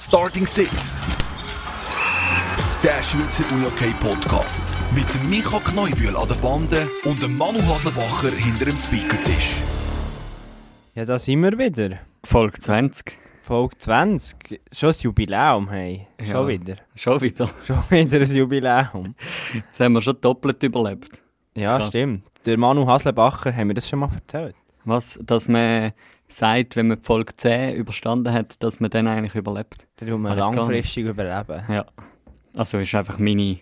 Starting Six. Der Schweizer UJK Podcast. Mit Micha Kneubühl an der Bande und dem Manu Haslebacher hinter dem Speakertisch. Ja, da sind wir wieder. Folge 20. Folge 20. Schon ein Jubiläum, hey. Schon Ja. wieder. Schon wieder. Schon wieder ein Jubiläum. Jetzt haben wir schon doppelt überlebt. Ja, Krass. stimmt. Der Manu Haslebacher, haben wir das schon mal erzählt? Was, dass man sagt, wenn man die Folge 10 überstanden hat, dass man dann eigentlich überlebt. Der will man langfristig überleben. Ja. Also ist einfach meine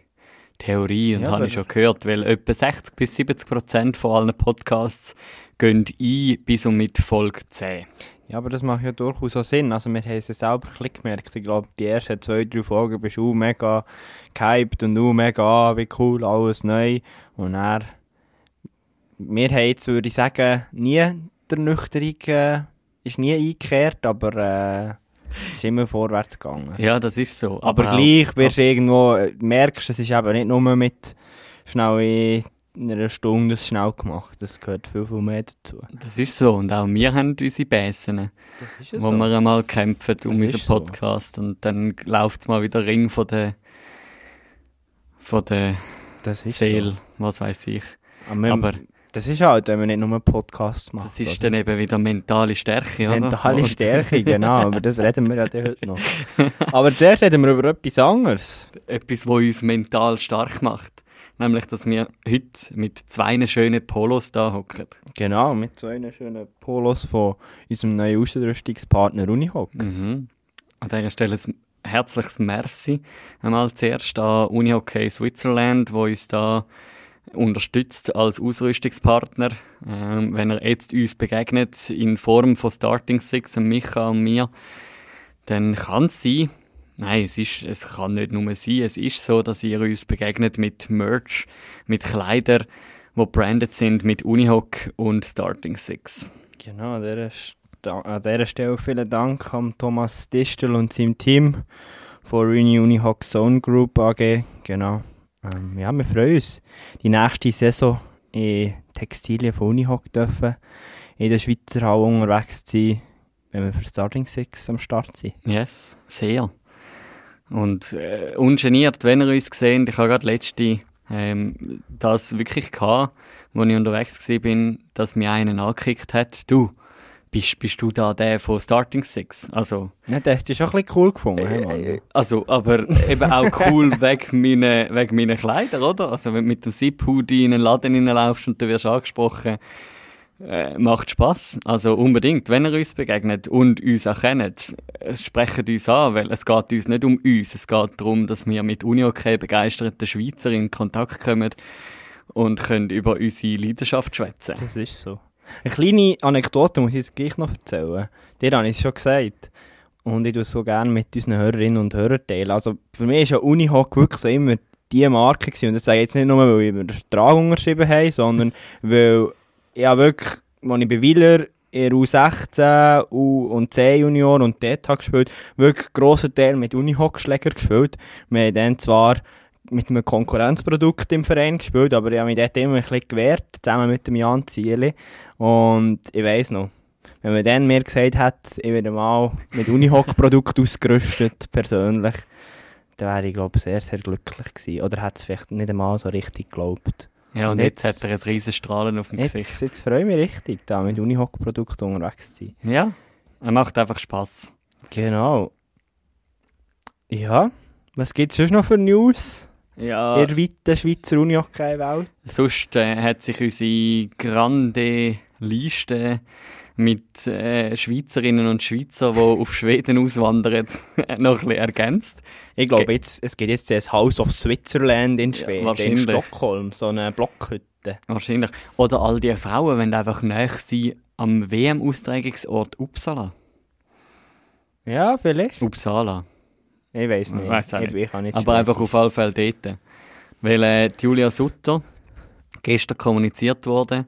Theorie und Ja, habe ich schon gehört, weil etwa 60 bis 70 Prozent von allen Podcasts gehen ein bis und mit Folge 10. Ja, aber das macht ja durchaus auch Sinn. Also wir haben es ja selber ein gemerkt. Ich glaube, die ersten zwei, drei Folgen bist du mega gehypt und du mega, ah, wie cool, alles neu. Und er, wir haben jetzt, würde ich sagen, nie der Nüchterung, äh, ist nie eingekehrt, aber äh, ist immer vorwärts gegangen. Ja, das ist so. Aber, auch- gleich wirst du irgendwo, äh, merkst, es ist eben nicht nur mit schnell in einer Stunde das schnell gemacht. Das gehört viel, viel mehr dazu. Das ist so. Und auch wir haben unsere ist wo wir einmal kämpfen um unseren so. Podcast. Und dann läuft es mal wieder Ring von der, von der Seele, so. was weiß ich. Aber, Aber das ist halt, wenn man nicht nur Podcasts macht. das ist oder? dann eben wieder mentale Stärke, oder? Mentale Stärke, genau. Aber das reden wir ja heute noch. Aber zuerst reden wir über etwas anderes. Etwas, was uns mental stark macht. Nämlich, dass wir heute mit zwei schönen Polos da hocken. Genau, mit einer schönen Polos von unserem neuen Ausrüstungspartner Unihoc. Mhm. An dieser Stelle ein herzliches Merci einmal zuerst an Unihockey Switzerland, wo uns da unterstützt als Ausrüstungspartner. Ähm, wenn er jetzt uns begegnet in Form von Starting Six, Micha und mir, dann kann es sein, nein, es, ist, es kann nicht nur sein, es ist so, dass ihr uns begegnet mit Merch, mit Kleidern, die branded sind mit Unihoc und Starting Six. Genau, an dieser, Sta- an dieser Stelle vielen Dank an Thomas Distel und seinem Team von Uni Unihoc Zone Group AG. Genau. Ähm, ja, wir freuen uns, die nächste Saison in Textilien von Unihoc dürfen in der Schweizer Halle unterwegs zu sein, wenn wir für Starting Six am Start sind. Yes, sehr. Und äh, ungeniert, wenn ihr uns seht, ich habe gerade letzte ähm, das wirklich gehabt, als ich unterwegs war, bin, dass mir einen angekickt hat, du, bist, bist du da der von Starting Six? Also, Ja, das hast du schon ein bisschen cool gefunden. Mann. äh, also aber eben auch cool wegen meiner, wegen meiner Kleider, oder? Also wenn du mit dem Zip-Hoodie in einen Laden reinlaufst und du wirst angesprochen, äh, macht Spaß. Also unbedingt, wenn ihr uns begegnet und uns auch kennt, äh, sprecht uns an, weil es geht uns nicht um uns. Es geht darum, dass wir mit Unihockey begeisterten Schweizer in Kontakt kommen und können über unsere Leidenschaft schwätzen. Das ist so. Eine kleine Anekdote muss ich jetzt gleich noch erzählen. Dir habe ich es schon gesagt. Und ich tue es so gerne mit unseren Hörerinnen und Hörern teilen. Also für mich ist ja Unihoc wirklich so immer die Marke gewesen. Und das sage ich jetzt nicht nur, weil wir den Vertrag unterschrieben haben, sondern weil habe wirklich, als ich bei Wieler in der U16 U und C Junior und dort habe gespielt, wirklich einen grossen Teil mit Unihoc-Schläger gespielt. Wir haben dann zwar mit einem Konkurrenzprodukt im Verein gespielt, aber ich habe mich dort immer ein bisschen gewehrt, zusammen mit dem Jan Zieli. Und ich weiss noch, wenn man dann mir gesagt hat, ich werde mal mit Unihoc-Produkt ausgerüstet, persönlich, dann wäre ich, glaube ich, sehr, sehr glücklich gewesen. Oder hätte es vielleicht nicht einmal so richtig geglaubt. Ja, und Und jetzt, jetzt- hat er ein riesen Strahlen auf dem Gesicht. Jetzt, jetzt freue ich mich richtig, da mit Unihoc-Produkt unterwegs zu sein. Ja, er macht einfach Spaß. Genau. Ja, was gibt es sonst noch für News Ja, in der weiten Schweizer Unihockey-Welt? Sonst äh, hat sich unsere grande Liste mit äh, Schweizerinnen und Schweizer, die auf Schweden auswandern, noch ein bisschen ergänzt. Ich glaube, jetzt, es gibt jetzt das House of Switzerland in Ja, Schweden, in wahrscheinlich. Stockholm, so eine Blockhütte. Wahrscheinlich. Oder all die Frauen wollen einfach näher sein am WM-Austragungsort Uppsala. Ja, vielleicht. Uppsala. Ich weiß nicht. Weiss ich, nicht. ich kann nicht Aber schwören. einfach auf alle Fälle dort. Weil äh, Julia Sutter, gestern kommuniziert wurde,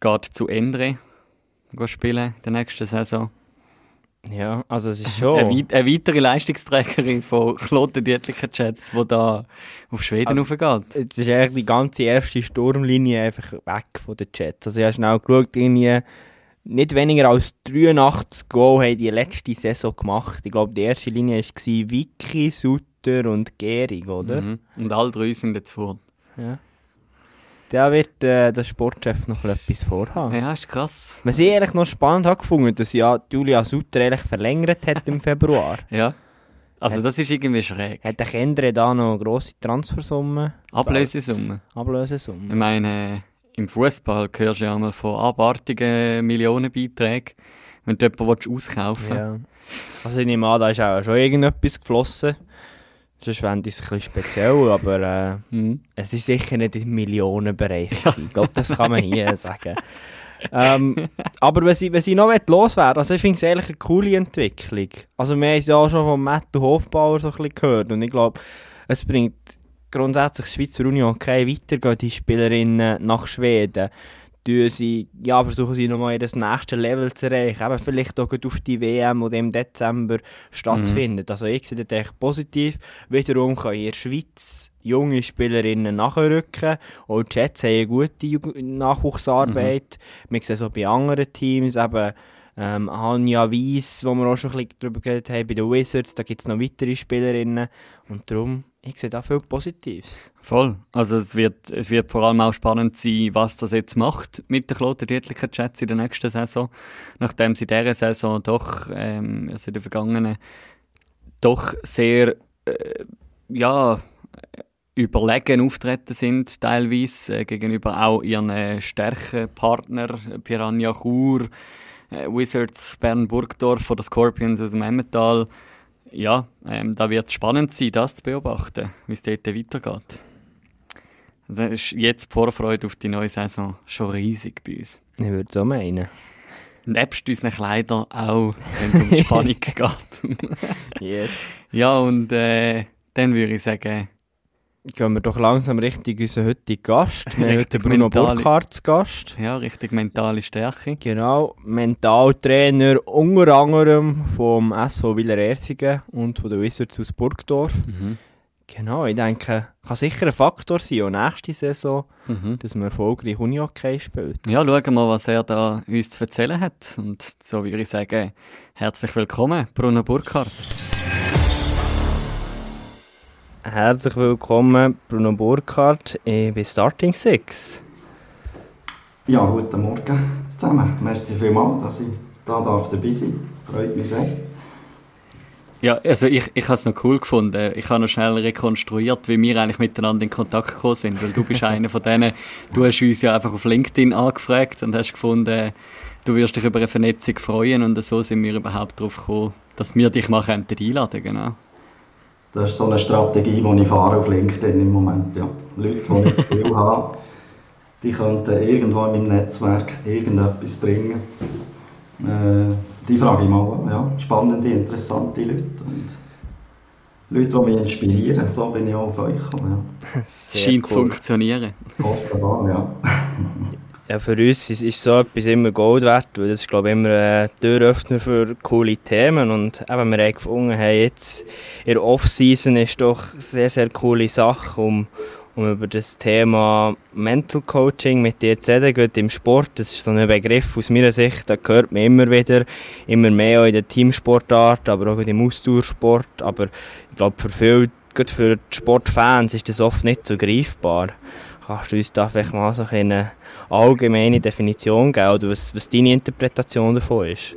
geht zu Endre spielen in der nächsten Saison. Ja, also es ist Eine, schon... weit eine weitere Leistungsträgerin von Kloten Dietlicher Jets, die da auf Schweden Also- raufgeht. Jetzt ist eigentlich die ganze erste Sturmlinie einfach weg von den Jets. Also ich habe schnell geschaut, irgendwie nicht weniger als 83 Goal haben die letzte Saison gemacht. Ich glaube, die erste Linie war Vicky, Sutter und Gehrig, oder? Mhm. Und alle drei sind jetzt vor. Ja. Da wird äh, der Sportchef noch etwas vorhaben. Ja, ist krass. Was ich eigentlich noch spannend habe gefunden, dass ja Julia Sutter eigentlich verlängert hat im Februar. Ja. Also das ist irgendwie schräg. Hat der Kendre da noch grosse Transfersummen? Ablösesumme. Ich Ablösesumme. meine, im Fußball hörst du ja einmal von abartigen Millionenbeiträgen, wenn du jemanden auskaufen willst. Ja. Also ich nehme an, da ist auch schon irgendetwas geflossen. Sonst fände ich es ein bisschen speziell, aber äh, Mhm. es ist sicher nicht im Millionenbereich. gewesen. Ich glaube, das kann man hier sagen. ähm, aber wenn sie, wenn sie noch loswerden, also ich finde es eigentlich eine coole Entwicklung. Also wir haben es ja auch schon von Matt Hofbauer so ein bisschen gehört und ich glaube, es bringt grundsätzlich die Schweizer Union okay weiter, gehen die Spielerinnen nach Schweden. Sie, ja, versuchen sie nochmal das nächste Level zu erreichen. Eben vielleicht auch auf die WM, die im Dezember stattfindet. Also ich sehe das echt positiv. Wiederum kann in der Schweiz junge Spielerinnen nachrücken. Auch die Jets haben eine gute Nachwuchsarbeit. Wir sehen so bei anderen Teams eben ähm, Anja Weiss, wo wir auch schon ein bisschen darüber geredet haben, bei den Wizards, da gibt es noch weitere Spielerinnen. Und darum, ich sehe da viel Positives. Voll. Also es wird, es wird vor allem auch spannend sein, was das jetzt macht mit den Kloten-Dietlicher Jets in der nächsten Saison. Nachdem sie dieser Saison doch, ähm, also in der vergangenen, doch sehr, äh, ja, überlegen auftreten sind, teilweise äh, gegenüber auch ihren äh, Stärkenpartner Piranha Chur, äh, Wizards Bern Burgdorf oder Scorpions aus dem Emmental. Ja, ähm, da wird es spannend sein, das zu beobachten, wie es dort weitergeht. Also ist jetzt die Vorfreude auf die neue Saison schon riesig bei uns. Ich würde so meinen. Nebst unseren Kleidern auch, wenn es um die Spannung geht. Yes. ja, und äh, dann würde ich sagen, Gehen wir doch langsam Richtung unseren heutigen Gast. Wir haben heute Richtig Bruno Burkhardt Gast. ja, richtig mentale Stärke. Genau, Mentaltrainer unter anderem vom SV Willerersingen und von den Wizards aus Burgdorf. Mhm. Genau, ich denke, kann sicher ein Faktor sein, auch nächste Saison, Mhm. dass man erfolgreich Unihockey spielt. Ja, schauen wir mal, was er da uns zu erzählen hat. Und so würde ich sagen, herzlich willkommen, Bruno Burkhardt. Herzlich willkommen, Bruno Burkhardt, ich bin Starting Six. Ja, guten Morgen zusammen. Merci vielmals, dass ich da darf dabei sein Freut mich sehr. Ja, also ich, ich habe es noch cool gefunden. Ich habe noch schnell rekonstruiert, wie wir eigentlich miteinander in Kontakt gekommen sind, weil du bist einer von denen, du hast uns ja einfach auf LinkedIn angefragt und hast gefunden, du wirst dich über eine Vernetzung freuen und so sind wir überhaupt darauf gekommen, dass wir dich mal könnten einladen genau. Das ist so eine Strategie, die ich fahre auf LinkedIn im Moment. Ja. Leute, die ich das Gefühl habe, die könnten irgendwo in meinem Netzwerk irgendetwas bringen. Äh, die frage ich mal. Ja. Spannende, interessante Leute. Und Leute, die mich inspirieren. So bin ich auch auf euch gekommen. Es scheint zu funktionieren. Ja. Offenbar, ja. Ja, für uns ist, ist so etwas immer Gold wert, weil das ist, glaube ich, immer ein Türöffner für coole Themen. Und eben, wir haben gefunden, hey, jetzt in der Off-Season ist doch eine sehr, sehr coole Sache, um, um über das Thema Mental Coaching mit dir zu reden. Gerade im Sport, das ist so ein Begriff aus meiner Sicht, da hört man immer wieder, immer mehr auch in der Teamsportart, aber auch im Ausdauersport. Aber ich glaube, für viele, gerade für die Sportfans ist das oft nicht so greifbar. Kannst du uns da vielleicht mal so eine allgemeine Definition geben, oder was, was deine Interpretation davon ist?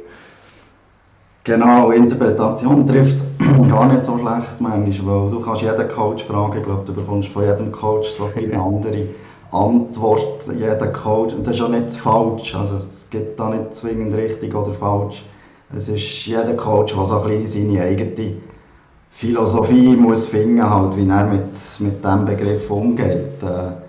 Genau, Interpretation trifft gar nicht so schlecht manchmal, weil du kannst jeden Coach fragen, ich glaube, du bekommst von jedem Coach so eine andere Antwort, jeder Coach, und das ist auch nicht falsch, also es gibt da nicht zwingend richtig oder falsch. Es ist jeder Coach, der so ein bisschen seine eigene Philosophie muss finden, halt, wie er mit, mit diesem Begriff umgeht. Äh,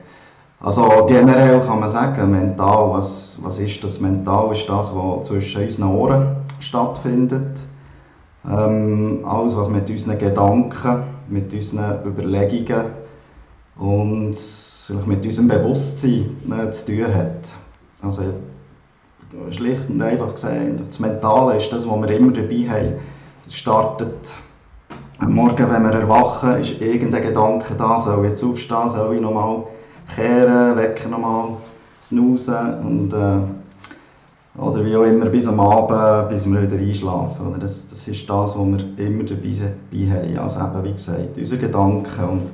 also generell kann man sagen, mental, was, was ist das? Mental ist das, was zwischen unseren Ohren stattfindet. Ähm, alles, was mit unseren Gedanken, mit unseren Überlegungen und vielleicht mit unserem Bewusstsein äh, zu tun hat. Also schlicht und einfach gesagt, das Mentale ist das, was wir immer dabei haben. Es startet am Morgen, wenn wir erwachen, ist irgendein Gedanke da, soll ich jetzt aufstehen, soll ich nochmal kehren, wecken nochmal, snoozen und, äh, oder wie auch immer bis am Abend, bis wir wieder einschlafen. Oder? Das, das ist das, was wir immer dabei, dabei haben. Also eben, wie gesagt, unsere Gedanken und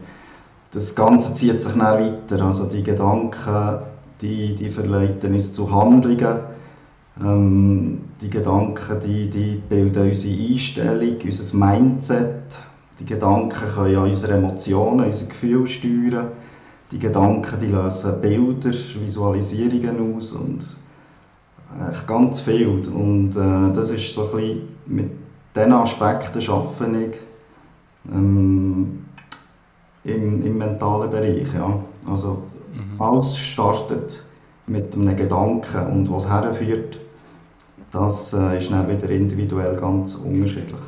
das Ganze zieht sich dann weiter. Also die Gedanken, die, die verleiten uns zu Handlungen. Ähm, die Gedanken, die, die bilden unsere Einstellung, unser Mindset. Die Gedanken können ja unsere Emotionen, unser Gefühl steuern. Die Gedanken, die lösen Bilder, Visualisierungen aus und echt ganz viel. Und äh, das ist so ein bisschen, mit diesen Aspekten arbeite ich ähm, im, im mentalen Bereich. Ja. Also mhm. alles startet mit einem Gedanken und was herführt, das äh, ist dann wieder individuell ganz unterschiedlich.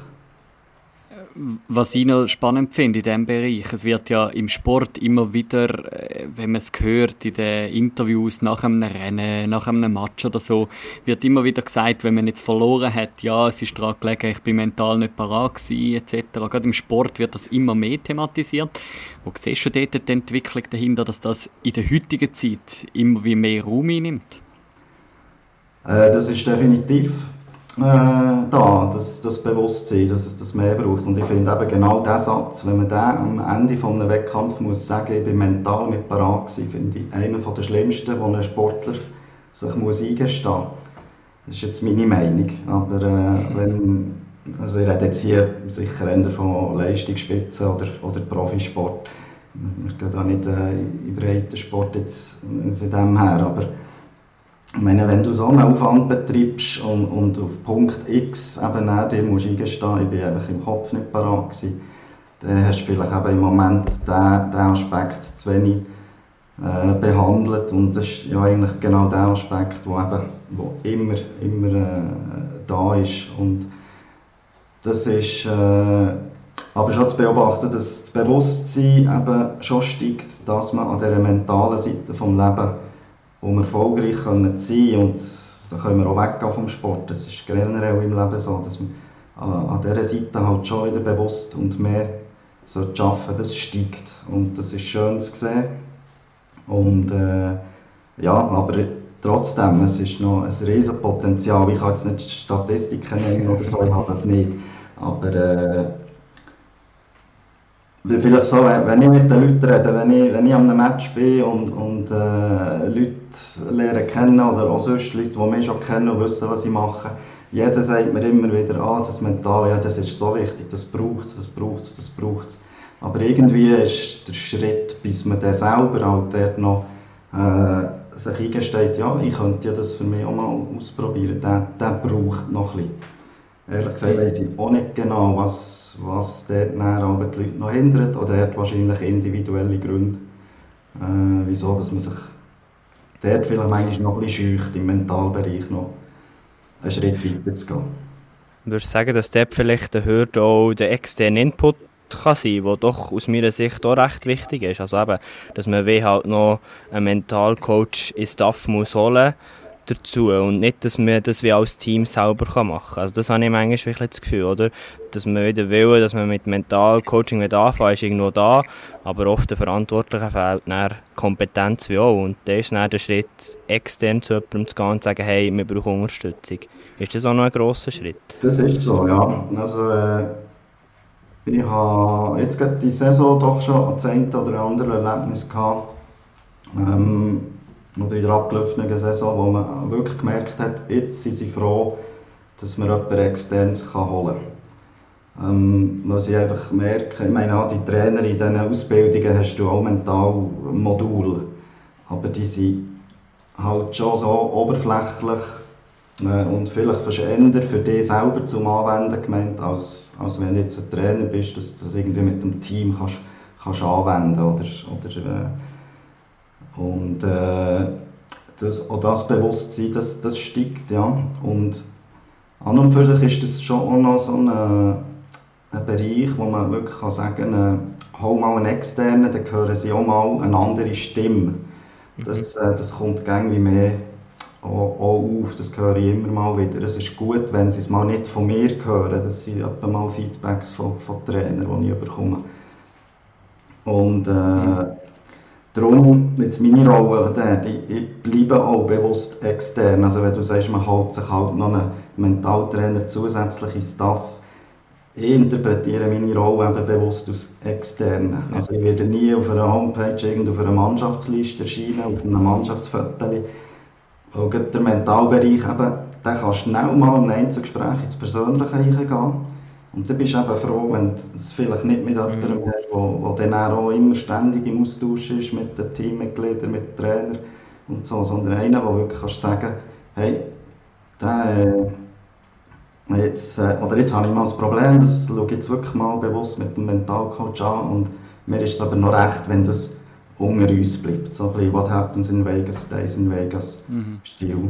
Was ich noch spannend finde in diesem Bereich, es wird ja im Sport immer wieder, äh, wenn man es hört in den Interviews nach einem Rennen, nach einem Match oder so, wird immer wieder gesagt, wenn man jetzt verloren hat, ja, es ist daran gelegen, ich bin mental nicht parat etc. Gerade im Sport wird das immer mehr thematisiert. Wo siehst du dort die Entwicklung dahinter, dass das in der heutigen Zeit immer wie mehr Raum einnimmt? Äh, das ist definitiv äh, da, das, das Bewusstsein, dass es das mehr braucht. Und ich finde eben genau diesen Satz, wenn man den am Ende von einem Wettkampf muss sagen, ich bin mental nicht parat gewesen, finde ich einer der schlimmsten, wo ein Sportler sich muss eingestehen muss. Das ist jetzt meine Meinung. Aber äh, wenn, also ich rede jetzt hier sicher eher von Leistungsspitzen oder, oder Profisport. Wir gehen da nicht äh, in Breitensport jetzt von dem her, aber ich meine, wenn du so einen Aufwand betreibst und, und auf Punkt X eben nach dir musst eingestehen, ich bin einfach im Kopf nicht parat gewesen, dann hast du vielleicht eben im Moment diesen, diesen Aspekt zu wenig äh, behandelt. Und das ist ja eigentlich genau der Aspekt, der eben wo immer, immer äh, da ist. Und das ist äh, aber schon zu beobachten, dass das Bewusstsein eben schon steigt, dass man an dieser mentalen Seite des Lebens um erfolgreich sein können und da können wir auch weggehen vom Sport. Das ist generell im Leben so, dass man an dieser Seite halt schon wieder bewusst und mehr so arbeiten das steigt und das ist schön zu sehen. Und äh, ja, aber trotzdem, es ist noch ein riesen Potenzial. Ich kann jetzt nicht Statistiken nennen oder so, ich habe das nicht. Aber äh, vielleicht so, wenn ich mit den Leuten rede, wenn ich, wenn ich an einem Match bin und, und äh, Leute lernen kennen oder auch sonst Leute, die mich schon kennen und wissen, was ich mache, jeder sagt mir immer wieder, ah, das Mental, ja, das ist so wichtig, das braucht es, das braucht es, das braucht es. Aber irgendwie ist der Schritt, bis man dann selber halt dort noch äh, sich eingesteht, ja, ich könnte ja das für mich auch mal ausprobieren, der, der braucht noch ein bisschen. Ehrlich gesagt weiß ich auch nicht genau, was, was dort nachher die Leute noch hindert. Oder er hat wahrscheinlich individuelle Gründe, äh, wieso dass man sich dort vielleicht manchmal noch ein bisschen scheucht, im Mentalbereich noch einen Schritt weiter zu gehen. Würdest du sagen, dass dort vielleicht der Hürde auch der externe Input kann sein, der doch aus meiner Sicht auch recht wichtig ist. Also eben, dass man wie halt noch einen Mentalcoach ins Staff muss holen muss, dazu und nicht, dass man das wie als Team selber machen kann. Also das habe ich manchmal wirklich das Gefühl, oder? Dass man wieder will, dass man mit Mentalcoaching wieder anfangen, ist irgendwo da, aber oft der Verantwortlichen fehlt dann Kompetenz wie auch und da ist dann der Schritt, extern zu jemandem zu gehen und zu sagen, hey, wir brauchen Unterstützung. Ist das auch noch ein grosser Schritt? Das ist so, ja. Also, äh, ich habe jetzt gerade die Saison doch schon eine oder andere Erlebnis gehabt, ähm, oder in der abgelaufenen Saison, wo man wirklich gemerkt hat, jetzt sind sie froh, dass man jemanden externes holen kann. Ähm, weil sie einfach merken, ich meine, die Trainer in diesen Ausbildungen hast du auch mental Modul, aber die sind halt schon so oberflächlich äh, und vielleicht eher für dich selber zum Anwenden gemeint, als, als wenn du jetzt ein Trainer bist, dass du das irgendwie mit dem Team kannst, kannst anwenden oder, oder äh, und äh, das, auch das Bewusstsein, das, das steigt, ja. Und an und für sich ist das schon auch noch so ein, ein Bereich, wo man wirklich kann sagen kann, äh, hol mal einen externen, dann hören sie auch mal eine andere Stimme. Mhm. Das, äh, das kommt irgendwie mehr auch, auch, auf, das höre ich immer mal wieder. Es ist gut, wenn sie es mal nicht von mir hören, dass sie etwa mal Feedbacks von, von Trainern, die ich bekomme. Und äh, mhm Darum, jetzt meine Rolle dort, ich, bleibe auch bewusst extern. Also wenn du sagst, man holt sich halt noch einen Mentaltrainer zusätzliche Staff, ich interpretiere meine Rolle eben bewusst als externe. Also ich werde nie auf einer Homepage, irgend auf einer Mannschaftsliste erscheinen, auf einem Mannschaftsfoto. Weil der Mentalbereich eben, der kann schnell mal in ein Einzelgespräch ins Persönliche reingehen. Und dann bist du eben froh, wenn du es vielleicht nicht mit jemandem mhm. hast, der dann auch immer ständig im Austausch ist mit den Teammitgliedern, mit den Trainern und so, sondern einer, der wirklich kannst sagen hey, der, äh, jetzt, äh, oder jetzt habe ich mal das Problem, das schaue ich jetzt wirklich mal bewusst mit dem Mentalcoach an und mir ist es aber noch recht, wenn das unter uns bleibt. So ein bisschen What happens in Vegas stays in Vegas mhm. Stil.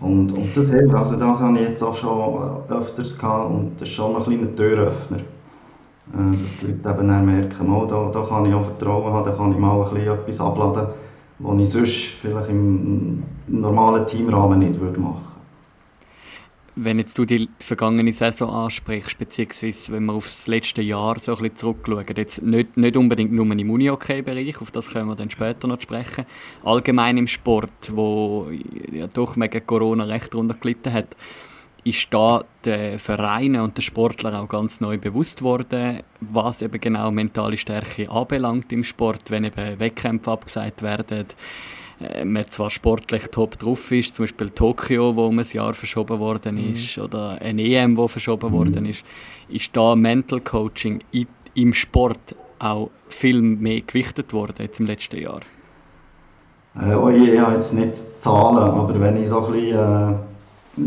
Und, und das hilft, also das habe ich jetzt auch schon öfters gehabt und das ist schon ein kleiner Türöffner. Äh, dass die Leute eben dann merken, oh, da, da kann ich auch Vertrauen haben, da kann ich mal ein bisschen etwas abladen, was ich sonst vielleicht im normalen Teamrahmen nicht würde machen wenn jetzt du die vergangene Saison ansprichst, beziehungsweise wenn wir auf das letzte Jahr so ein bisschen zurückschauen, jetzt nicht, nicht unbedingt nur im Uni-Hockey-Bereich, auf das können wir dann später noch sprechen, allgemein im Sport, wo ja doch wegen Corona recht drunter gelitten hat, ist da der Vereine und der Sportler auch ganz neu bewusst worden, was eben genau mentale Stärke anbelangt im Sport, wenn eben Wettkämpfe abgesagt werden, man zwar sportlich top drauf ist, zum Beispiel Tokio, wo um ein Jahr verschoben worden mhm. ist, mhm. oder ein EM, wo verschoben mhm. worden ist, ist da Mental Coaching im Sport auch viel mehr gewichtet worden jetzt im letzten Jahr? Äh, oh ich habe jetzt nicht Zahlen, aber wenn ich so ein bisschen,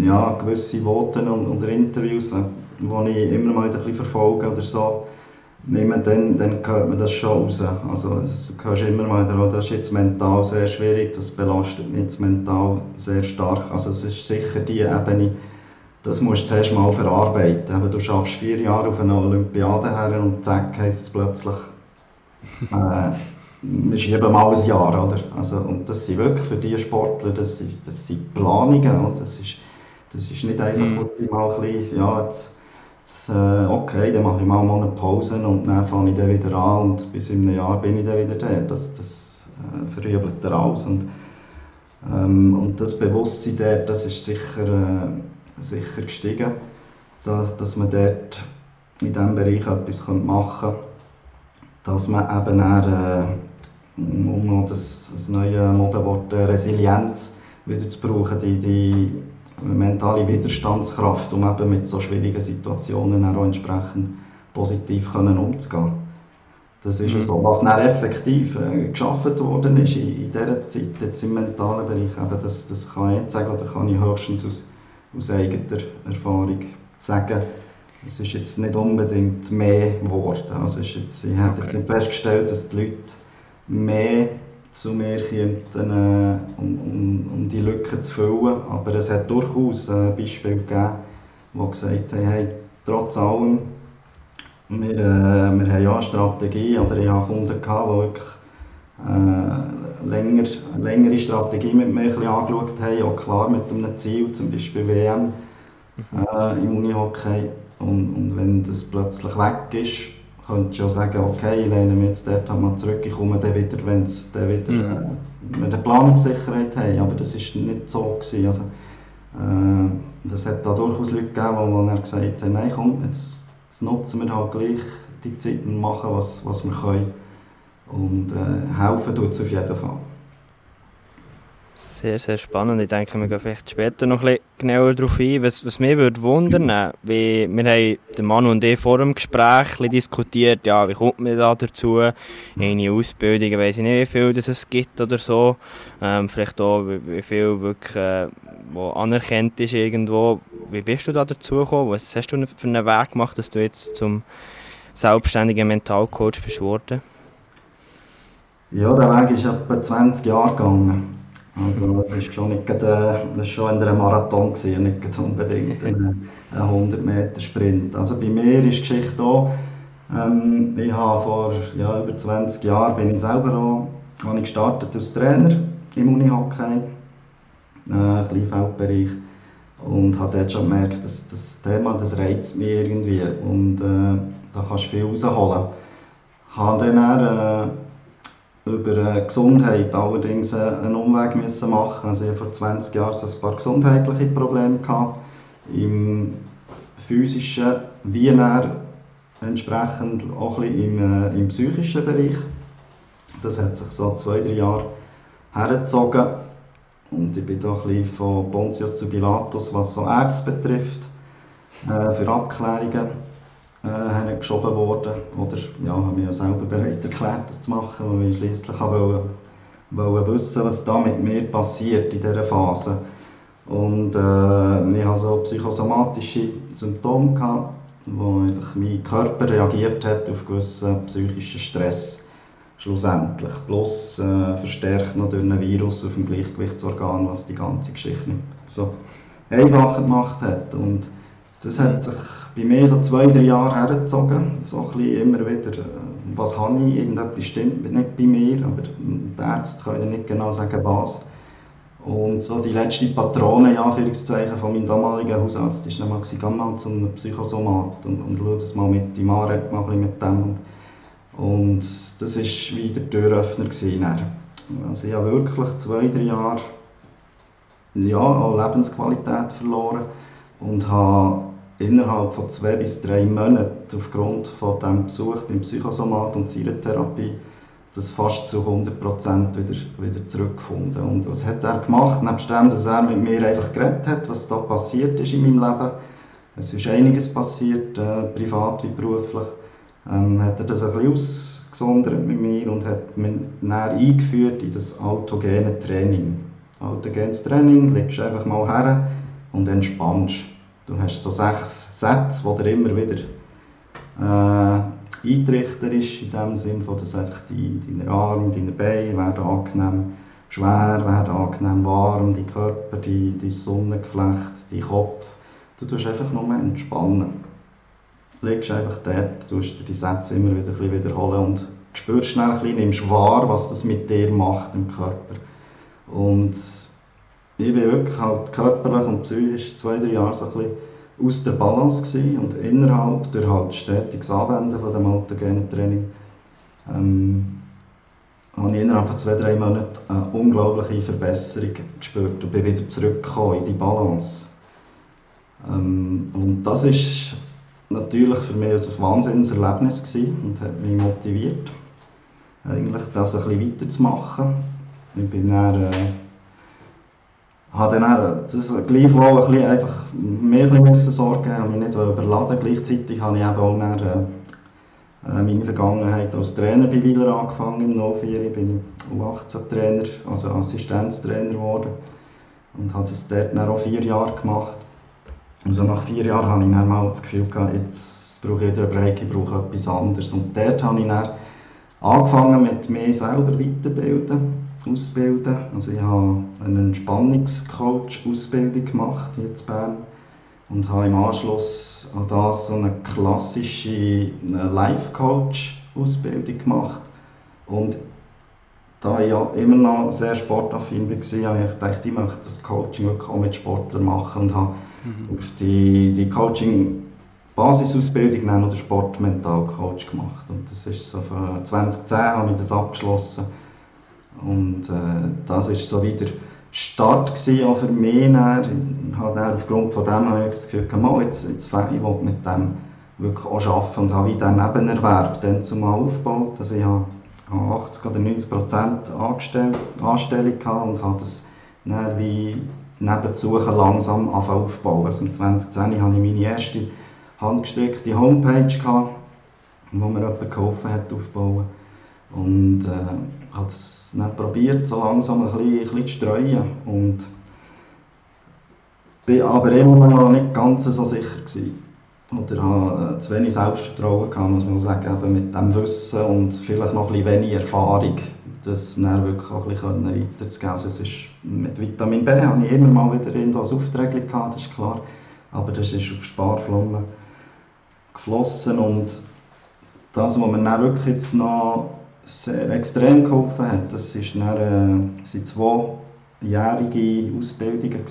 äh, ja, gewisse Voten und, und Interviews, äh, die ich immer mal ein bisschen verfolge oder so, nehme, dann, dann hört man das schon raus. Also, du hörst immer mal, das ist jetzt mental sehr schwierig, das belastet mich jetzt mental sehr stark. Also es ist sicher die Ebene, das musst du zuerst mal verarbeiten. Aber du schaffst vier Jahre auf einer Olympiade her und zack, heisst es plötzlich, äh, wir schieben mal ein Jahr. Oder? Also, und das sind wirklich für diese Sportler, das, ist, das sind Planungen. Oder? Das, ist, das ist nicht einfach mhm. mal ein bisschen, ja, jetzt, äh, okay, dann mache ich mal eine Pause und dann fange ich dann wieder an und bis in einem Jahr bin ich dann wieder da. Das, das äh, verübelt er alles. Und, ähm, und das Bewusstsein dort, das ist sicher, äh, sicher gestiegen, dass, dass man dort in diesem Bereich etwas machen könnte, dass man eben dann, äh, um noch das, das neue Modewort äh, Resilienz wieder zu brauchen, die, die mentale Widerstandskraft, um eben mit so schwierigen Situationen auch entsprechend positiv können umzugehen. Das ist mhm. so. Was dann effektiv äh, geschaffen worden ist in, in dieser Zeit, jetzt im mentalen Bereich, eben das, das kann ich nicht sagen, oder kann ich höchstens aus, aus eigener Erfahrung sagen. Es ist jetzt nicht unbedingt mehr geworden. Also ist jetzt, ich habe okay. jetzt festgestellt, dass die Leute mehr zu mir kommen, äh, um, um, um, die Lücke zu füllen. Aber es hat durchaus äh, Beispiele gegeben, die gesagt haben, hey, trotz allem, wir, äh, wir haben ja eine Strategie, oder ich hatte Kunden, gehabt, die wirklich äh, länger, längere Strategie mit mir ein angeschaut haben, auch klar mit einem Ziel, zum Beispiel WM mhm. äh, im Unihockey. Und, und wenn das plötzlich weg ist, könntest du auch sagen, okay, ich lehne mich jetzt dort mal zurück, ich komme dann wieder, wenn es dann wieder, mhm. wir eine Planungssicherheit haben, aber das war nicht so gewesen. Also, äh, das hat da durchaus Leute gegeben, die dann gesagt haben, nein komm, jetzt, jetzt, nutzen wir halt gleich die Zeit und machen, was, was wir können. Und äh, helfen tut es auf jeden Fall. Sehr, sehr spannend. Ich denke, wir gehen vielleicht später noch bisschen genauer darauf ein. Was, was mich würde wundern, wie, wir haben, der Manu und ich vor dem Gespräch diskutiert, ja, wie kommt man da dazu, eine Ausbildung, ich weiß nicht, wie viel das es gibt oder so, ähm, vielleicht auch, wie, wie viel wirklich, äh, wo anerkannt ist irgendwo. Wie bist du da dazu gekommen? Was hast du für einen Weg gemacht, dass du jetzt zum selbstständigen Mentalcoach bist worden? Ja, der Weg ist etwa 20 Jahre gegangen. Also das ist schon nicht ist schon ein Marathon gewesen, nicht unbedingt ein, ein 100 Meter Sprint. Also bei mir ist die Geschichte auch, ähm, ich habe vor ja, über 20 Jahren bin ich selber auch, habe ich gestartet als Trainer im Unihockey, äh, Kleinfeldbereich und habe dort schon gemerkt, dass das Thema, das reizt mich irgendwie und äh, da kannst du viel rausholen. Habe dann, äh, über äh, Gesundheit allerdings äh, einen Umweg müssen machen. Also ich hatte vor 20 Jahren ein paar gesundheitliche Probleme gehabt, im physischen wie entsprechend auch ein im, äh, im psychischen Bereich. Das hat sich so zwei, drei Jahre hergezogen und ich bin da ein bisschen von Pontius zu Pilatus, was so Ärzte betrifft, äh, für Abklärungen äh, geschoben worden. Oder ja, habe mich ja selber bereit erklärt, das zu machen, weil ich schließlich wollte, wollte wissen, was da mit mir passiert in dieser Phase. Und äh, ich hatte so psychosomatische Symptome, gehabt, wo einfach mein Körper reagiert hat auf gewissen psychischen Stress schlussendlich. Plus äh, verstärkt noch durch ein Virus auf dem Gleichgewichtsorgan, was die ganze Geschichte nicht so einfacher gemacht hat. Und das hat sich bei mir so zwei, drei Jahre hergezogen. So ein bisschen immer wieder, äh, was habe ich, irgendetwas stimmt nicht bei mir, aber die Ärzte können nicht genau sagen, was. Und so die letzte Patrone, ja, Anführungszeichen, von meinem damaligen Hausarzt war dann mal, geh mal zu einem Psychosomat und, und schau das mal mit ihm an, red mal ein bisschen mit dem. Und, und das war wie der Türöffner. Gewesen, also ich habe wirklich zwei, drei Jahre ja, auch Lebensqualität verloren und habe innerhalb von zwei bis drei Monaten aufgrund von dem Besuch beim Psychosomat und seiner Therapie das fast zu 100% wieder, wieder zurückgefunden. Und was hat er gemacht? Nebst dem, dass er mit mir einfach geredet hat, was da passiert ist in meinem Leben. Es ist einiges passiert, äh, privat wie beruflich. Ähm, hat er das ein bisschen ausgesondert mit mir und hat mich näher eingeführt in das autogene Training. Autogenes Training, legst einfach mal her und entspannst. Du hast so sechs Sätze, die dir immer wieder äh, eintrichter ist, in dem Sinne, dass einfach die, deine Arme, deine Beine werden angenehm schwer, werden angenehm warm, dein Körper, dein, dein Sonnengeflecht, dein Kopf. Du tust einfach nur entspannen. Du legst einfach dort, tust dir die Sätze immer wieder ein wiederholen und spürst schnell ein bisschen, nimmst wahr, was das mit dir macht im Körper. Und ich bin wirklich halt körperlich und psychisch zwei, drei Jahre so aus der Balance gewesen und innerhalb, durch halt stetiges Anwenden von dem autogenen Training, ähm, habe ich innerhalb von zwei, drei Monaten eine unglaubliche Verbesserung gespürt und bin wieder zurückgekommen in die Balance. Ähm, und das ist natürlich für mich ein Wahnsinnserlebnis gewesen und hat mich motiviert, eigentlich das ein bisschen weiterzumachen. Ich bin dann, äh, habe dann das gleichwohl ein bisschen einfach mehr bisschen Sorgen, habe mich nicht überladen. Gleichzeitig habe ich eben auch dann, äh, meine Vergangenheit als Trainer bei Wieler angefangen, im 04. bin ich U18-Trainer, also Assistenztrainer geworden und habe das dort dann auch vier Jahre gemacht. Und so nach vier Jahren habe ich dann mal das Gefühl gehabt, jetzt brauche ich wieder einen Break, ich brauche etwas anderes. Und dort habe ich dann angefangen mit mir selber weiterbilden ausbilden. Also ich habe eine Entspannungscoach-Ausbildung gemacht hier in Bern und habe im Anschluss an das so eine klassische äh, Life-Coach-Ausbildung gemacht. Und da ich ja immer noch sehr sportaffin war, habe ich gedacht, ich möchte das Coaching auch mit Sportlern machen und habe mhm. auf die, die Coaching Basisausbildung dann noch den Sportmental-Coach gemacht. Und das ist so für 2010 habe ich das abgeschlossen und äh, das war so wieder Start auch für mich. Ich habe aufgrund von dem habe ich das Gefühl, mal, jetzt, jetzt ich will mit dem wirklich auch arbeiten und habe einen Nebenerwerb dann zumal aufgebaut. Also ich habe 80 oder 90 Prozent Anstellung gehabt und habe das dann wie nebenzu langsam aufbauen. Also 2010 hatte ich meine erste handgesteckte Homepage, gehabt, wo mir jemand geholfen hat aufzubauen. Und äh, habe es dann probiert, so langsam ein bisschen, ein bisschen zu streuen. Und bin aber immer noch nicht ganz so sicher gewesen. Oder hatte äh, zu wenig Selbstvertrauen gehabt, muss man sagen, eben mit dem Wissen und vielleicht noch ein bisschen wenig Erfahrung, das dann wirklich auch ein bisschen weiterzugeben. Also es ist, mit Vitamin B habe ich immer mal wieder irgendwo ein Aufträge gehabt, das ist klar. Aber das ist auf Sparflamme geflossen und das, was mir dann wirklich jetzt noch sehr extrem geholfen hat. Das ist dann, äh, zweijährige Ausbildungen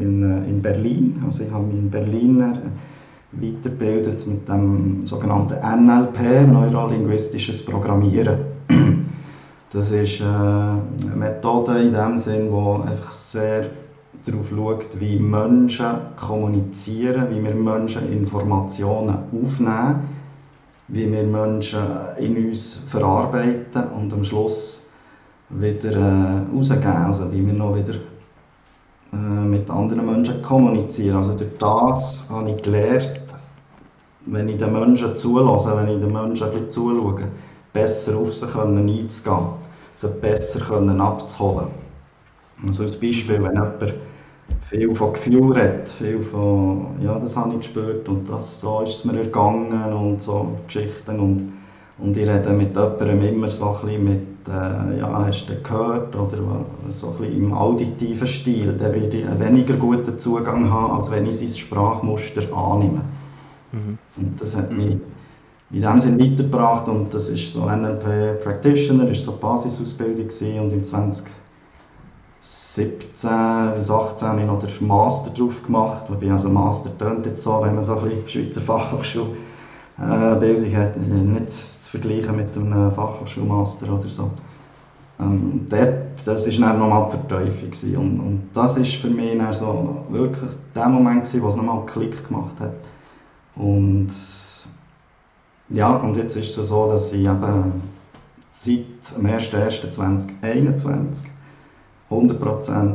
in, äh, in Berlin. Also ich habe mich in Berlin weitergebildet mit dem sogenannten NLP, Neurolinguistisches Programmieren. Das ist äh, eine Methode in dem Sinn, die einfach sehr darauf schaut, wie Menschen kommunizieren, wie wir Menschen Informationen aufnehmen, wie wir Menschen in uns verarbeiten und am Schluss wieder äh, rausgeben, also wie wir noch wieder äh, mit anderen Menschen kommunizieren. Also durch das habe ich gelernt, wenn ich den Menschen zulasse, wenn ich den Menschen ein zuschaue, besser auf sie können einzugehen, sie besser können abzuholen. Also als Beispiel, wenn jemand viel von Gefühl redet, viel von, ja, das habe ich gespürt und das, so ist es mir ergangen und so Geschichten und, und ich rede mit jemandem immer so ein bisschen mit, äh, ja, hast du gehört oder so ein bisschen im auditiven Stil, dann werde ich einen weniger guten Zugang haben, als wenn ich sein Sprachmuster annehme. Mhm. Und das hat mich in dem Sinne weitergebracht und das ist so NLP Practitioner, ist so Basisausbildung gewesen und im 20 17 bis 18 habe ich noch den Master drauf gemacht. Wobei, also Master tönt jetzt so, wenn man so ein Schweizer Fachhochschulbildung äh, hat, nicht zu vergleichen mit einem Fachhochschulmaster oder so. Ähm, dort, das war dann nochmal die Verteufung. Und, und das war für mich dann so wirklich der Moment, gewesen, wo es nochmal Klick gemacht hat. Und ja, und jetzt ist es so, dass ich eben seit dem 1.1.2021 100%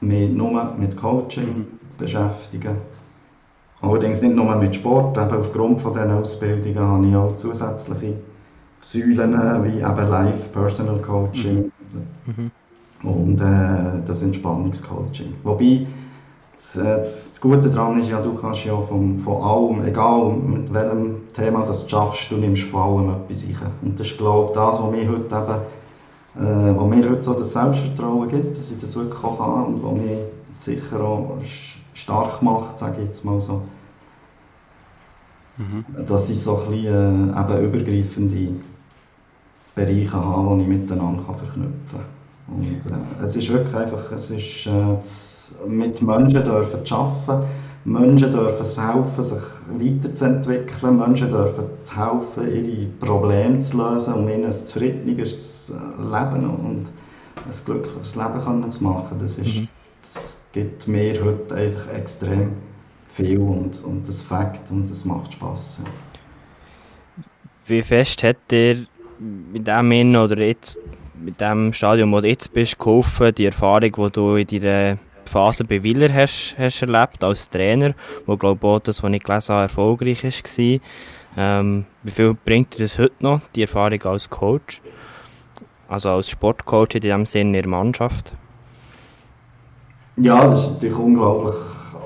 mich nur mit Coaching mhm. beschäftige. Allerdings nicht nur mit Sport, eben aufgrund von diesen Ausbildungen habe ich auch zusätzliche Säulen wie eben Live Personal Coaching mhm. mhm. und äh, das Entspannungscoaching. Wobei das Gute daran ist ja, du kannst ja von, von allem, egal mit welchem Thema das schaffst, du nimmst von allem etwas rein. Und das ist, glaube ich, das, was mir heute eben, äh, was mir heute so das Selbstvertrauen gibt, dass ich das wirklich auch kann und was mich sicher auch stark macht, sage ich jetzt mal so. Mhm. Dass ich so ein bisschen äh, eben übergreifende Bereiche habe, die ich miteinander kann verknüpfen kann. Und äh, es ist wirklich einfach, es ist äh, mit Menschen dürfen zu arbeiten, Menschen dürfen es helfen, sich weiterzuentwickeln, Menschen dürfen es helfen, ihre Probleme zu lösen, um ihnen ein zufriedeneres äh, Leben und ein glückliches Leben zu machen. Das, ist, mhm. das gibt mir heute einfach extrem viel und, und das Fakt und das macht Spass. Ja. Wie fest hat dir mit dem oder jetzt mit dem Stadium, wo du jetzt bist, geholfen, die Erfahrung, die du in deiner Phase bei Willer hast, hast erlebt als Trainer, wo glaube auch das, was ich gelesen habe, erfolgreich war. Ähm, wie viel bringt dir das heute noch, die Erfahrung als Coach? Also als Sportcoach in diesem Sinne in der Mannschaft? Ja, das ist natürlich unglaublich,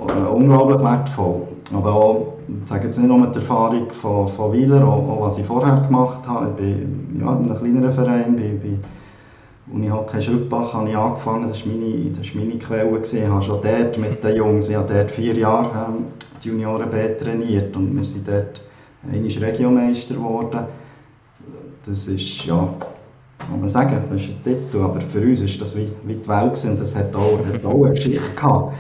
äh, unglaublich wertvoll. Aber auch, ich sage jetzt nicht nur die Erfahrung von, von Wieler, auch, auch was ich vorher gemacht habe. Ich bin ja, in einem kleineren Verein, bei, bei Unihockey Schüppach habe ich angefangen, das war meine, das war meine Quelle. Gewesen. Ich habe schon dort mit den Jungs, ich habe dort vier Jahre ähm, die Junioren B trainiert und wir sind dort einmal Regiomeister geworden. Das ist, ja, kann man sagen, das ist ein Titel, aber für uns war das wie, wie die Welt gewesen. und das hat auch, hat auch eine Geschichte gehabt.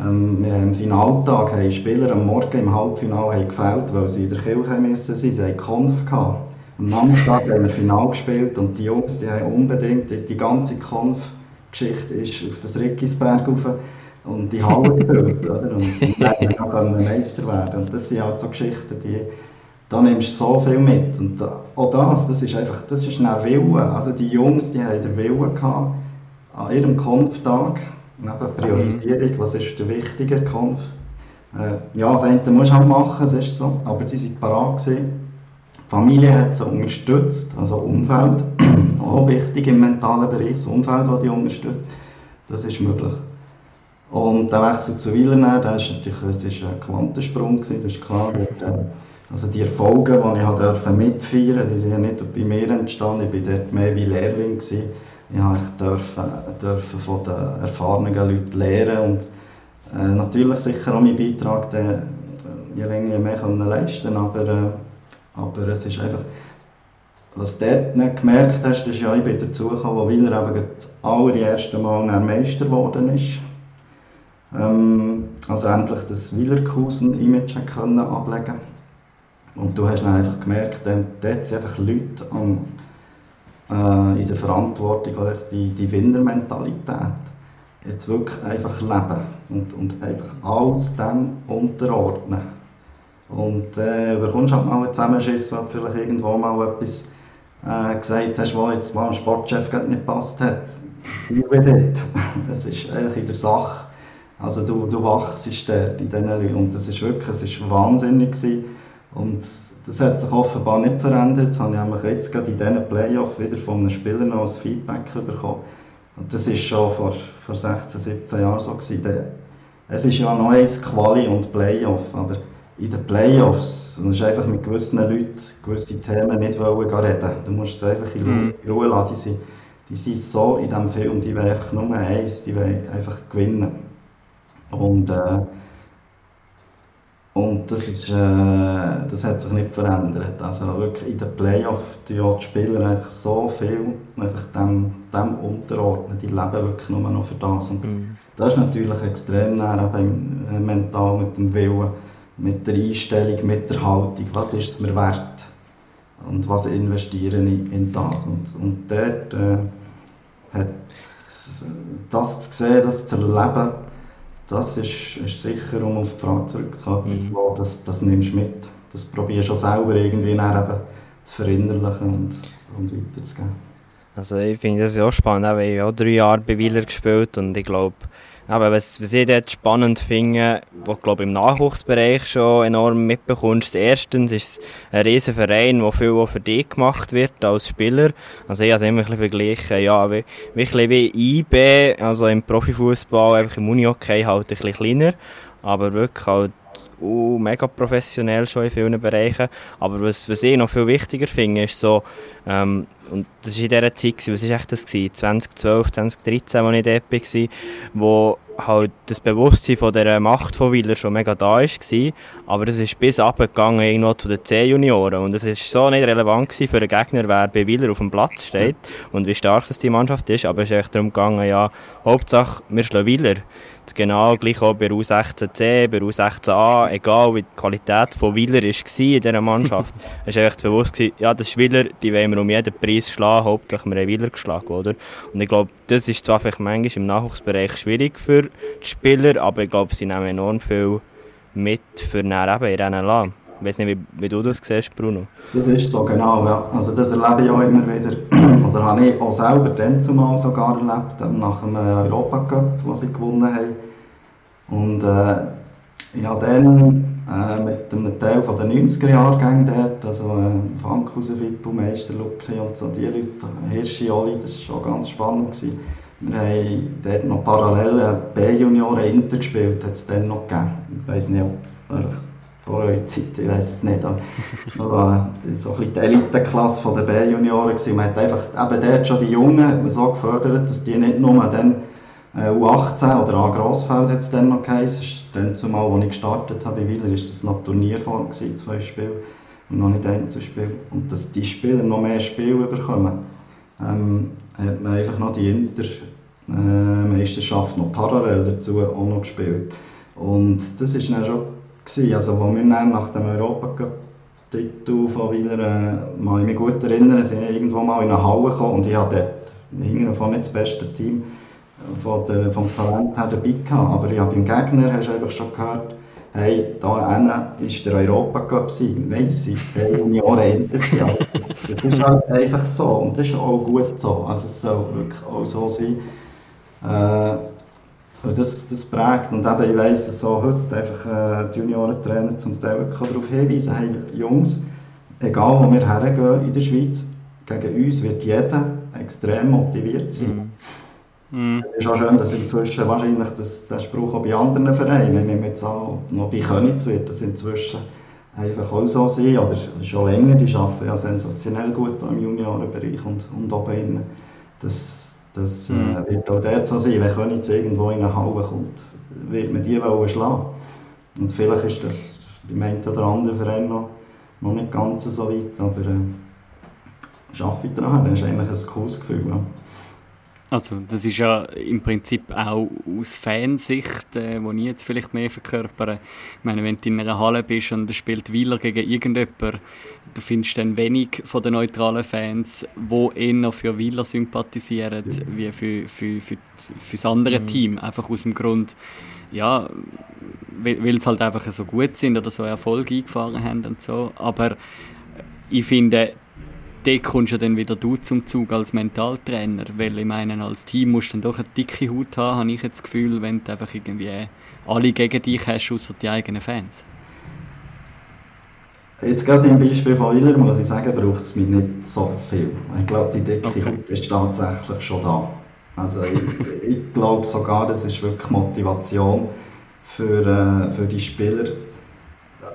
Ähm, wir haben am Finaltag haben Spieler am Morgen im Halbfinale gefällt, weil sie in der Kirche müssen sein. Sie hatten Konf gehabt. Am Nachmittag haben wir Final gespielt und die Jungs die haben unbedingt, die, die ganze Kampfgeschichte ist auf das Rickisberg rauf und die Halle gefüllt, oder? Und dann können wir Meister werden. Und das sind halt so Geschichten, die, da nimmst du so viel mit. Und auch das, das ist einfach, das ist ein Wille. Also die Jungs, die haben den Willen gehabt, an ihrem Kampftag, neben Priorisierung, was ist der wichtige Kampf, äh, ja, das eine musst du halt machen, es ist so, aber sie waren parat gewesen die Familie hat sie unterstützt, also Umfeld, auch wichtig im mentalen Bereich, das Umfeld, das die unterstützt, das ist möglich. Und der Wechsel zu Wielerner, das ist natürlich das ein Quantensprung, gewesen, das ist klar. Dort, äh, also die Erfolge, die ich halt mitfeiern durfte, die sind ja nicht bei mir entstanden, ich war dort mehr wie Lehrling. Gewesen. Ich durfte, durfte von den erfahrenen Leuten lernen und äh, natürlich sicher auch meinen Beitrag, den, äh, je länger je mehr können leisten aber äh, aber es ist einfach, was du dort nicht gemerkt hast, ist ja, ich bin dazugekommen, wo Willer eben das allererste Mal ein Meister geworden ist. Ähm, also endlich das Willerkusen-Image können ablegen Und du hast dann einfach gemerkt, dort sind einfach Leute am, äh, in der Verantwortung, die, die Winnermentalität, jetzt wirklich einfach leben und, und einfach alles dem unterordnen. Und äh, bekommst halt mal einen Zusammenschiss, weil du vielleicht irgendwo mal etwas äh, gesagt hast, was jetzt mal dem Sportchef nicht gepasst hat. Hier dort. Es ist eigentlich in der Sache. Also du, du wachst dort in diesen Leuten. Und das ist wirklich, es ist wahnsinnig gewesen. Und das hat sich offenbar nicht verändert. Das habe ich jetzt gerade in diesen Playoffs wieder von einem Spieler noch als Feedback bekommen. Und das war schon vor, vor 16, 17 Jahren so gewesen. Es ist ja noch eins Quali und Playoff, aber in den Playoffs, und es ist einfach mit gewissen Leuten gewisse Themen nicht wollen reden. Du musst es einfach in Ruhe, mm. Lassen. Die sind, die sind so in diesem Film, die wollen einfach nur eins, die wollen einfach gewinnen. Und, äh, und das, ist, äh, das hat sich nicht verändert. Also wirklich in den Playoffs die, die Spieler einfach so viel einfach dem, dem unterordnen. Die leben wirklich nur noch für das. Und mm. das ist natürlich extrem nah beim äh, mental mit dem Willen mit der Einstellung, mit der Haltung, was ist es mir wert und was investiere ich in das. Und, und dort äh, hat das zu sehen, das zu erleben, das ist, ist sicher, um auf die Frage zurückzukommen, mhm. das, das nimmst du mit. Das probierst du auch selber irgendwie eben zu verinnerlichen und, und weiterzugeben. Also ich finde das ja auch spannend, ich habe auch drei Jahre bei Wieler gespielt und ich glaube, aber was, was ich dort spannend finde, was glaube im Nachwuchsbereich schon enorm mitbekommst, erstens ist es ein riesen Verein, wo viel für dich gemacht wird als Spieler. Also ich habe es immer ein verglichen, ja, wie, wie, wie IB, also im Profifußball, einfach im Unihockey halt ein bisschen kleiner, aber wirklich halt uh, mega professionell schon in vielen Bereichen. Aber was, was ich noch viel wichtiger finde, ist so, ähm, und das war in dieser Zeit, was war das? Gewesen? 2012, 2013, als ich dort war, wo halt das Bewusstsein von dieser Macht von Wieler schon mega da war, aber es ist bis abgegangen irgendwo zu den C-Junioren und es ist so nicht relevant für einen Gegner, wer bei Wieler auf dem Platz steht und wie stark das die Mannschaft ist, aber es ist echt darum gegangen, ja, Hauptsache wir schlagen Wieler genau gleich auch bei U16C, bei U16A, egal wie die Qualität von Willer war in dieser Mannschaft. es war echt bewusst, gewesen, ja, das ist Willer, die wollen wir um jeden Preis schlagen, hauptsächlich wir haben Willer geschlagen, oder? Und ich glaube, das ist zwar vielleicht manchmal im Nachwuchsbereich schwierig für die Spieler, aber ich glaube, sie nehmen enorm viel mit für dann eben in Rennen lassen. Ich weiß nicht, wie, wie, du das siehst, Bruno. Das ist so, genau. Ja. Also das erlebe ich auch immer wieder. Oder habe ich auch selber dann zumal sogar erlebt, nach dem Europacup, den sie gewonnen haben. Und äh, ich habe dann äh, mit einem Teil von den 90er-Jahrgängen dort, also äh, Fankhausen, Fippo, Meister, Lucki und so, die Leute, Hirschi, Oli, das war schon ganz spannend. Gewesen. Wir haben dort noch parallel B-Junioren Inter gespielt, hat es dann noch gegeben. Ich weiß nicht, ob vor ich weiß es nicht. Aber so ein die Eliteklasse der B-Junioren. Man hat einfach eben dort schon die Jungen so gefördert, dass die nicht nur dann äh, U18 oder A Grossfeld hat dann noch geheißen. Dann zumal, als ich gestartet habe bei Wieler, war das noch Turnierform, gewesen, zwei Spiele und noch nicht Einzelspiel. Und dass die Spieler noch mehr Spiele bekommen, ähm, hat man einfach noch die Inter-Meisterschaft noch parallel dazu auch noch gespielt. Und das war dann schon gewesen. Also, als wir dann nach dem Europacup-Titel von Wieler, äh, mal ich mich gut erinnern, sind wir irgendwo mal in eine Halle gekommen und ich hatte hinten nicht das beste Team von der, vom Talent her dabei gehabt. Aber ja, beim Gegner hast du einfach schon gehört, hey, da hinten ist der Europacup sein. Nein, es sind Jahre älter. Ja, das, das ist halt einfach so und das ist auch gut so. Also es soll wirklich auch so sein. Äh, das, das prägt. Und eben, ich weiss, dass so heute einfach äh, die Juniorentrainer zum Teil darauf hinweisen, hey, Jungs, egal wo wir hergehen in der Schweiz, gegen uns wird jeder extrem motiviert sein. Mm. Es ist auch schön, dass inzwischen wahrscheinlich das, der Spruch auch bei anderen Vereinen, wenn wir jetzt auch noch bei Könitz wird das inzwischen einfach auch so sein, oder schon länger, die arbeiten ja sensationell gut im Juniorenbereich und, und oben innen. Das, das äh, wird auch dort so sein, wenn Könitz irgendwo in eine Halle kommt, wird man die wollen schlagen. Und vielleicht ist das beim einen oder anderen Verein noch, noch nicht ganz so weit, aber äh, arbeite daran, das ist eigentlich ein cooles Gefühl. Ja. Also das ist ja im Prinzip auch aus Fansicht, äh, wo ich jetzt vielleicht mehr verkörpere. Ich meine, wenn du in einer Halle bist und spielt Wieler gegen irgendjemand, du findest dann wenig von den neutralen Fans, die eher für Wieler sympathisieren, wie für, für, für, für das andere mhm. Team. Einfach aus dem Grund, ja, weil sie halt einfach so gut sind oder so Erfolg eingefahren haben und so. Aber ich finde, dort kommst ja dann wieder du zum Zug als Mentaltrainer, weil ich meine, als Team musst du dann doch eine dicke Haut haben, habe ich jetzt das Gefühl, wenn du einfach irgendwie alle gegen dich hast, außer die eigenen Fans. Jetzt gerade im Beispiel von Willer muss ich sagen, braucht es mich nicht so viel. Ich glaube, die dicke okay. Haut ist tatsächlich schon da. Also ich, ich glaube sogar, das ist wirklich Motivation für, äh, für die Spieler.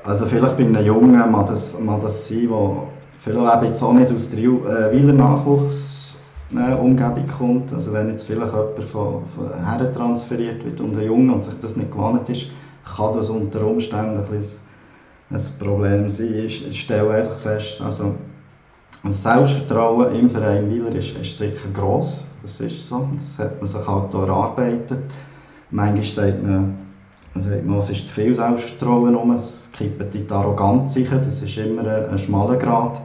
Also vielleicht bei einem Jungen mag das, mag das sein, wo vielleicht eben jetzt auch nicht aus der äh, Wieler Nachwuchs äh, kommt. Also wenn jetzt vielleicht jemand von, von her transferiert wird und ein Junge und sich das nicht gewohnt ist, kann das unter Umständen ein, ein Problem sein. Ich, stelle einfach fest, also das Selbstvertrauen im Verein Wieler ist, ist sicher gross. Das ist so. Das hat man sich halt erarbeitet. Manchmal sagt man, sagt es ist zu viel Selbstvertrauen um, es kippt in die Arroganz rein. Das ist immer ein, ein schmaler Grad.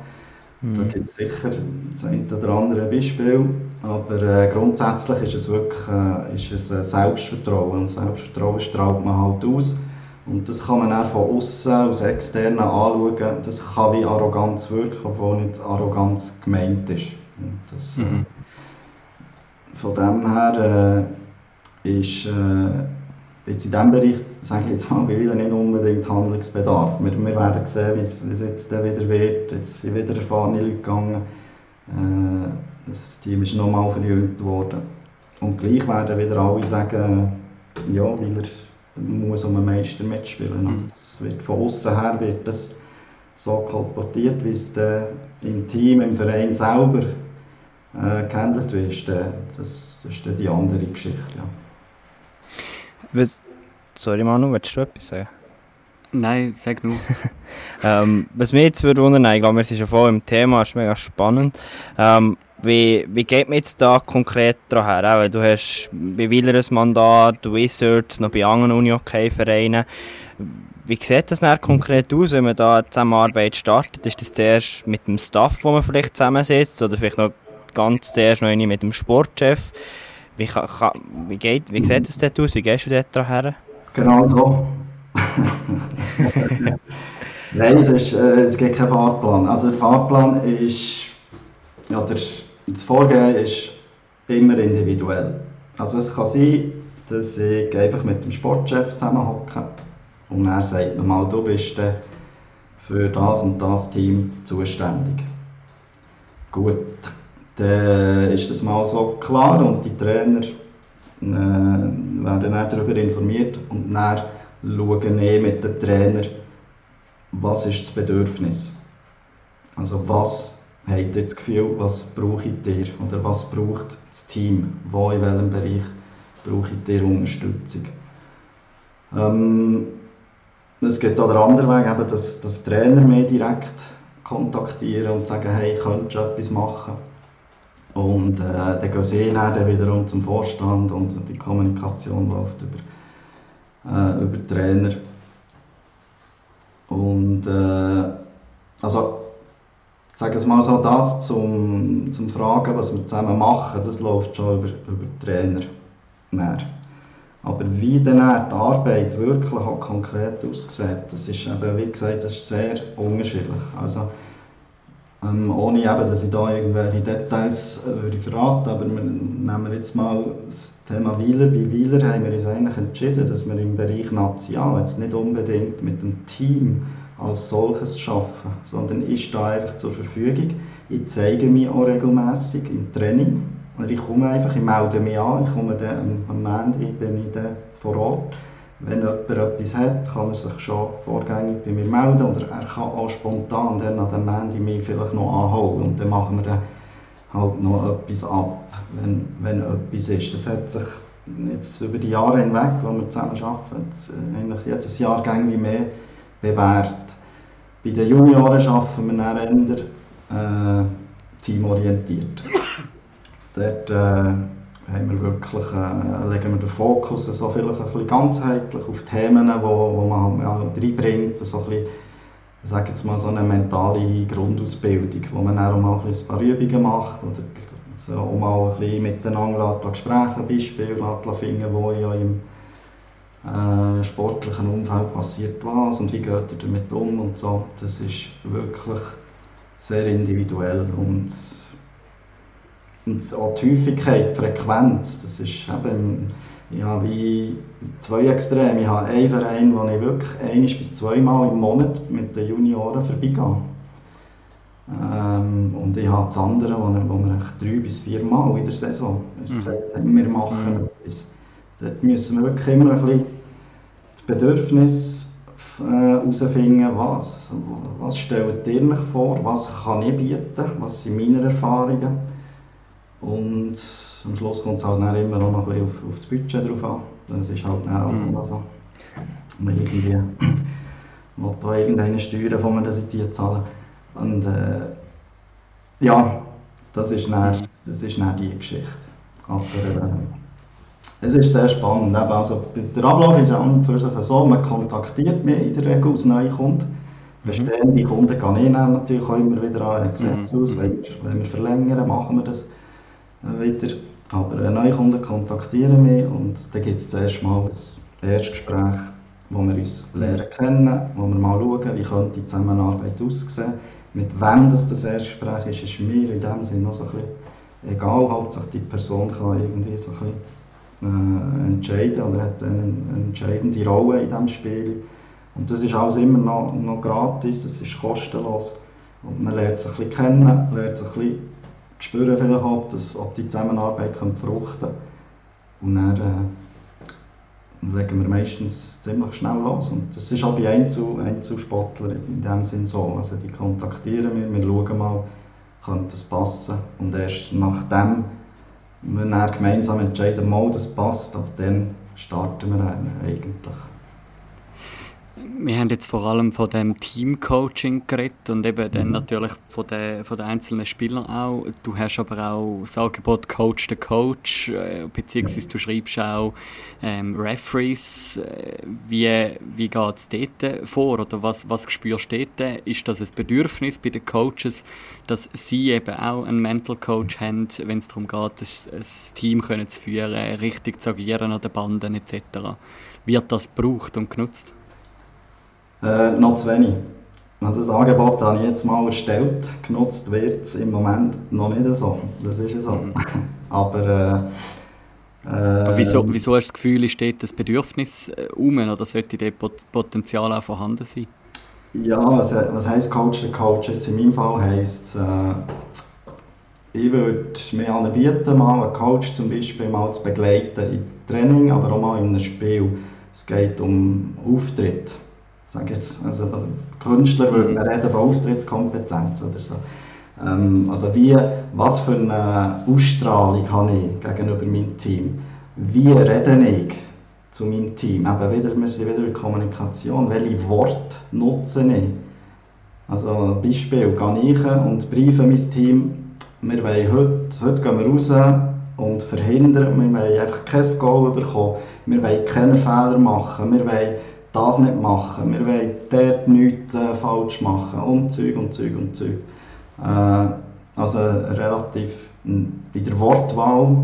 Mhm. Da gibt es sicher das eine oder andere Beispiel. Aber äh, grundsätzlich ist es wirklich äh, ist es ein Selbstvertrauen. Und Selbstvertrauen strahlt man halt aus. Und das kann man auch von außen, aus externen anschauen. Das kann wie Arroganz wirken, obwohl nicht Arroganz gemeint ist. Das, äh, mhm. Von dem her äh, ist äh, jetzt in diesem Bereich, sage ich jetzt mal, Willen nicht unbedingt Handlungsbedarf. Wir, wir werden sehen, wie es jetzt wieder wird. Jetzt sind wieder erfahrene Leute gegangen. Äh, das Team ist nochmal verjüngt worden. Und gleich werden wieder alle sagen, ja, weil er muss um einen Meister mitspielen. Mhm. Das wird von außen her wird das so kolportiert, wie es im Team, im Verein selber äh, gehandelt wird. Das, das ist dann die andere Geschichte. Ja. Was, sorry Manu, willst du etwas sagen? Nein, sag nur. ähm, was mich jetzt würde wundern, ich glaube, wir sind schon voll im Thema, ist mega spannend. Ähm, wie, wie geht man jetzt da konkret daher? Du hast bei Wieler ein Mandat, du Wizards, noch bei anderen Uni-Hockey-Vereinen. Wie sieht das dann konkret aus, wenn man da eine Zusammenarbeit startet? Ist das zuerst mit dem Staff, wo man vielleicht zusammensetzt, oder vielleicht noch ganz zuerst noch mit dem Sportchef? Wie, kann, kann, wie, geht, wie sieht das dort aus? Wie gehst du dort her? Genau so. Nein, es, ist, äh, es gibt keinen Fahrplan. Also der Fahrplan ist, ja, der, das Vorgehen ist immer individuell. Also es kann sein, dass ich einfach mit dem Sportchef zusammenhocke und er sagt mir mal, du bist für das und das Team zuständig. Gut, dann ist das mal so klar und die Trainer äh, werden dann darüber informiert und dann schauen eh mit den Trainer, was ist das Bedürfnis. Also was habt ihr das Gefühl, was braucht ihr oder was braucht das Team, wo in welchem Bereich braucht ihr Unterstützung. Ähm, es gibt auch der andere Weg, eben, dass, dass Trainer mehr direkt kontaktieren und sagen, hey, könntest du etwas machen? Und äh, dann gehen sie dann wiederum zum Vorstand und die Kommunikation läuft über, äh, über Trainer. Und äh, also, sagen wir mal so, das zum, zum Fragen, was wir zusammen machen, das läuft schon über, über Trainer. Näher. Aber wie dann die Arbeit wirklich konkret aussieht, das ist eben, wie gesagt, das ist sehr unterschiedlich. Also, ähm, ohne eben, dass ich da irgendwelche Details äh, würde verraten aber wir, nehmen jetzt mal das Thema Wieler. Bei Wieler haben wir uns eigentlich entschieden, dass wir im Bereich National jetzt nicht unbedingt mit dem Team als solches arbeiten, sondern ich stehe einfach zur Verfügung. Ich zeige mich auch regelmäßig im Training. Ich komme einfach, ich melde mich an, ich komme dann, am Montag bin ich dann vor Ort wenn jemand etwas hat, kann er sich schon vorgängig bei mir melden oder er kann auch spontan dann an dem Ende mich vielleicht noch anholen und dann machen wir dann halt noch etwas ab, wenn, wenn etwas ist. Das hat sich jetzt über die Jahre hinweg, wo wir zusammen arbeiten, eigentlich jedes Jahr gängig mehr bewährt. Bei den Junioren arbeiten wir dann eher äh, teamorientiert. Dort äh, haben wir wirklich, äh, legen wir den Fokus so vielleicht ein bisschen ganzheitlich auf Themen, wo, wo man halt reinbringt, so ein bisschen, sage jetzt mal so eine mentale Grundausbildung, wo man dann auch mal ein, paar Übungen macht oder so auch mal ein bisschen miteinander Gespräche, Beispiele finden, wo ja im äh, sportlichen Umfeld passiert was und wie geht er damit um und so. Das ist wirklich sehr individuell und und auch die Häufigkeit, die Frequenz, das ist eben, habe wie zwei Extreme. Ich habe einen Verein, wo ich wirklich ein bis zweimal im Monat mit den Junioren vorbeigehe. Ähm, und ich habe das andere, wo, wo wir drei bis vier Mal in der Saison mhm. wir machen mhm. etwas. Dort müssen wir wirklich immer ein bisschen das Bedürfnis herausfinden, äh, was, was stellt ihr mich vor, was kann ich bieten, was sind meine Erfahrungen und am Schluss kommt es halt dann immer noch ein bisschen auf, auf das Budget drauf an. Das ist halt dann auch mhm. so. Man irgendwie will da irgendeine Steuern von einer Seite zahlen. Und äh, ja, das ist, dann, das ist dann die Geschichte. Aber äh, es ist sehr spannend. Also, der Ablauf ist an für sich so, man kontaktiert mich in der Regel als neue Kunden. Mhm. Bestehende Kunden gehen ich natürlich auch immer wieder an Gesetz mhm. aus. Wenn wir, wenn wir verlängern, machen wir das weiter. Aber neue Kunden kontaktieren mich und dann gibt es zuerst mal ein Erstgespräch, wo wir uns lernen kennen, wo wir mal schauen, wie könnte die Zusammenarbeit aussehen. Mit wem das, das Erstgespräch ist, ist mir in dem Sinne noch so ein bisschen egal. Hauptsache die Person kann irgendwie so ein bisschen, äh, entscheiden oder hat eine, eine entscheidende Rolle in diesem Spiel. Und das ist alles immer noch, noch gratis, das ist kostenlos. Und man lernt sich ein bisschen kennen, lernt sich ein bisschen spüren vielleicht auch, dass, ob die Zusammenarbeit kann fruchten Und dann äh, legen wir meistens ziemlich schnell los. Und das ist auch bei Einzel Einzelsportlern in dem Sinn so. Also die kontaktieren wir, wir schauen mal, könnte das passen. Und erst nachdem wir dann gemeinsam entscheiden, mal das passt, ab dann starten wir eigentlich wir haben jetzt vor allem von dem Teamcoaching geredet und eben mhm. dann natürlich von den, von den einzelnen Spielern auch. Du hast aber auch das Angebot Coach the Coach, äh, beziehungsweise du schreibst auch ähm, Referees. Äh, wie wie geht es dort vor oder was, was spürst du dort? Ist das ein Bedürfnis bei den Coaches, dass sie eben auch einen Mental Coach haben, wenn es darum geht, ein, Team können zu führen, richtig zu agieren an den Banden etc.? Wird das gebraucht und genutzt? Äh, noch zu wenig. Also das Angebot habe ich jetzt mal erstellt, genutzt wird es im Moment noch nicht so. Das ist so. Mhm. Aber äh, äh, wieso, wieso hast du das Gefühl, dort das Bedürfnis äh, um oder sollte dort Potenzial auch vorhanden sein? Ja, was, was heisst Coach der Coach? Jetzt in meinem Fall heisst es, äh, ich würde mir anbieten, mal einen Coach zum Beispiel mal zu begleiten im Training, aber auch mal in einem Spiel. Es geht um Auftritt sage jetzt, also Künstler würde man reden von Austrittskompetenz oder so. Ähm, also wie, was für eine Ausstrahlung habe ich gegenüber meinem Team? Wie rede ich zu meinem Team? Eben wieder, wir sind wieder in Kommunikation. Welche Worte nutze ich? Also Beispiel, gehe ich und briefe mein Team, wir wollen heute, heute gehen wir raus und verhindern, wir wollen einfach kein Goal bekommen, wir wollen keine Fehler machen, wir wollen das nicht machen, wir wollen dort nichts äh, falsch machen und Zeug und Zeug und Zeug. Äh, also relativ bei der Wortwahl,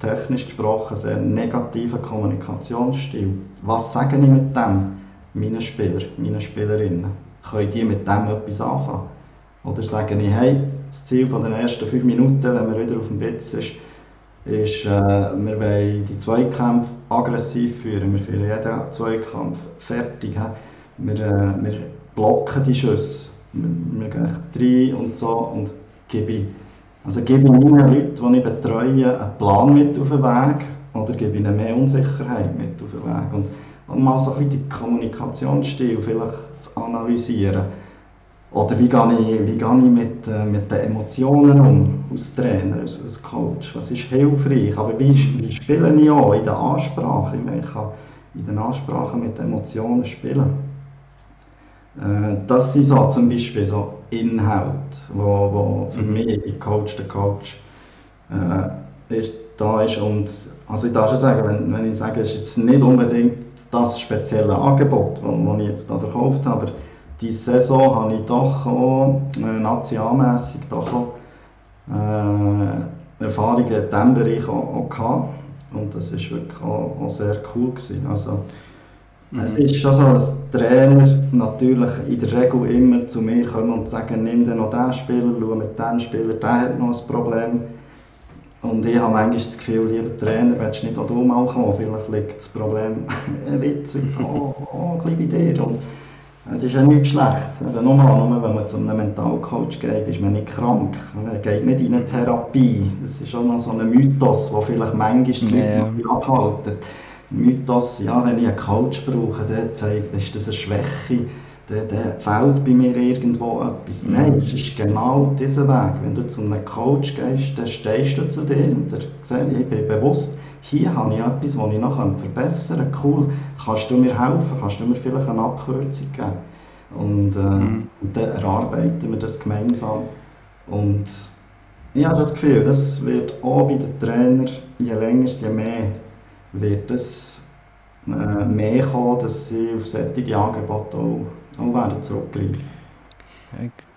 technisch gesprochen, sehr negativer Kommunikationsstil. Was sage ich mit dem meinen Spieler, meinen Spielerinnen? Können die mit dem etwas anfangen? Oder sage ich, hey, das Ziel von den ersten fünf Minuten, wenn man wieder auf dem Bitz ist, ist, äh, wir wollen die Zweikämpfe aggressiv führen. Wir führen jeden Zweikampf fertig. Wir, äh, wir blocken die Schüsse. Wir, wir gehen rein und so und gebe, also gebe ich meinen Leuten, die ich betreue, einen Plan mit auf den Weg oder gebe ihnen mehr Unsicherheit mit auf den Weg. Und, und mal so ein bisschen den Kommunikationsstil vielleicht zu analysieren oder wie gehe ich, wie gehe ich mit, äh, mit den Emotionen um, als Trainer, als, als Coach? Was ist hilfreich? Aber wie, wie spiele ich auch in der Ansprache? Ich, meine, ich kann in der Ansprache mit Emotionen spielen. Äh, das sind so zum Beispiel so Inhalte, wo, wo für mhm. mich, wie Coach der Coach, äh, ist da ist. Und also ich darf sagen, wenn, wenn ich sage, es ist jetzt nicht unbedingt das spezielle Angebot, das ich jetzt da verkauft habe, aber diese Saison habe ich doch auch äh, nationalmässig doch auch, äh, Erfahrungen in diesem Bereich auch, auch gehabt. Und das war wirklich auch, auch sehr cool. Gewesen. Also, mhm. Es ist schon so, dass Trainer natürlich in der Regel immer zu mir kommen und sagen, nimm dir noch diesen Spieler, schau mit diesem Spieler, der hat noch ein Problem. Und ich habe manchmal das Gefühl, lieber Trainer, willst du nicht auch du mal kommen? Vielleicht liegt das Problem ein Witz auch, auch ein bisschen bei dir. Und es ist ja nichts Schlechtes. Eben nur, nur wenn man zu einem Mentalcoach geht, ist man nicht krank. Man geht nicht in eine Therapie. Das ist auch noch so ein Mythos, der vielleicht manchmal die Leute yeah. abhalten. Mythos, ja, wenn ich einen Coach brauche, der zeigt, ist das eine Schwäche, dann, dann fehlt bei mir irgendwo etwas. Mhm. Nein, es ist genau dieser Weg. Wenn du zu einem Coach gehst, dann stehst du zu dir und er sagt, ich bin bewusst, hier habe ich etwas, das ich noch verbessern kann. Cool, kannst du mir helfen? Kannst du mir vielleicht eine Abkürzung geben? Und, äh, mhm. und dann erarbeiten wir das gemeinsam. Und ich habe das Gefühl, das wird auch bei den Trainern, je länger, je mehr, wird es äh, mehr kommen, dass sie auf solche Angebote auch, auch werden zurückgreifen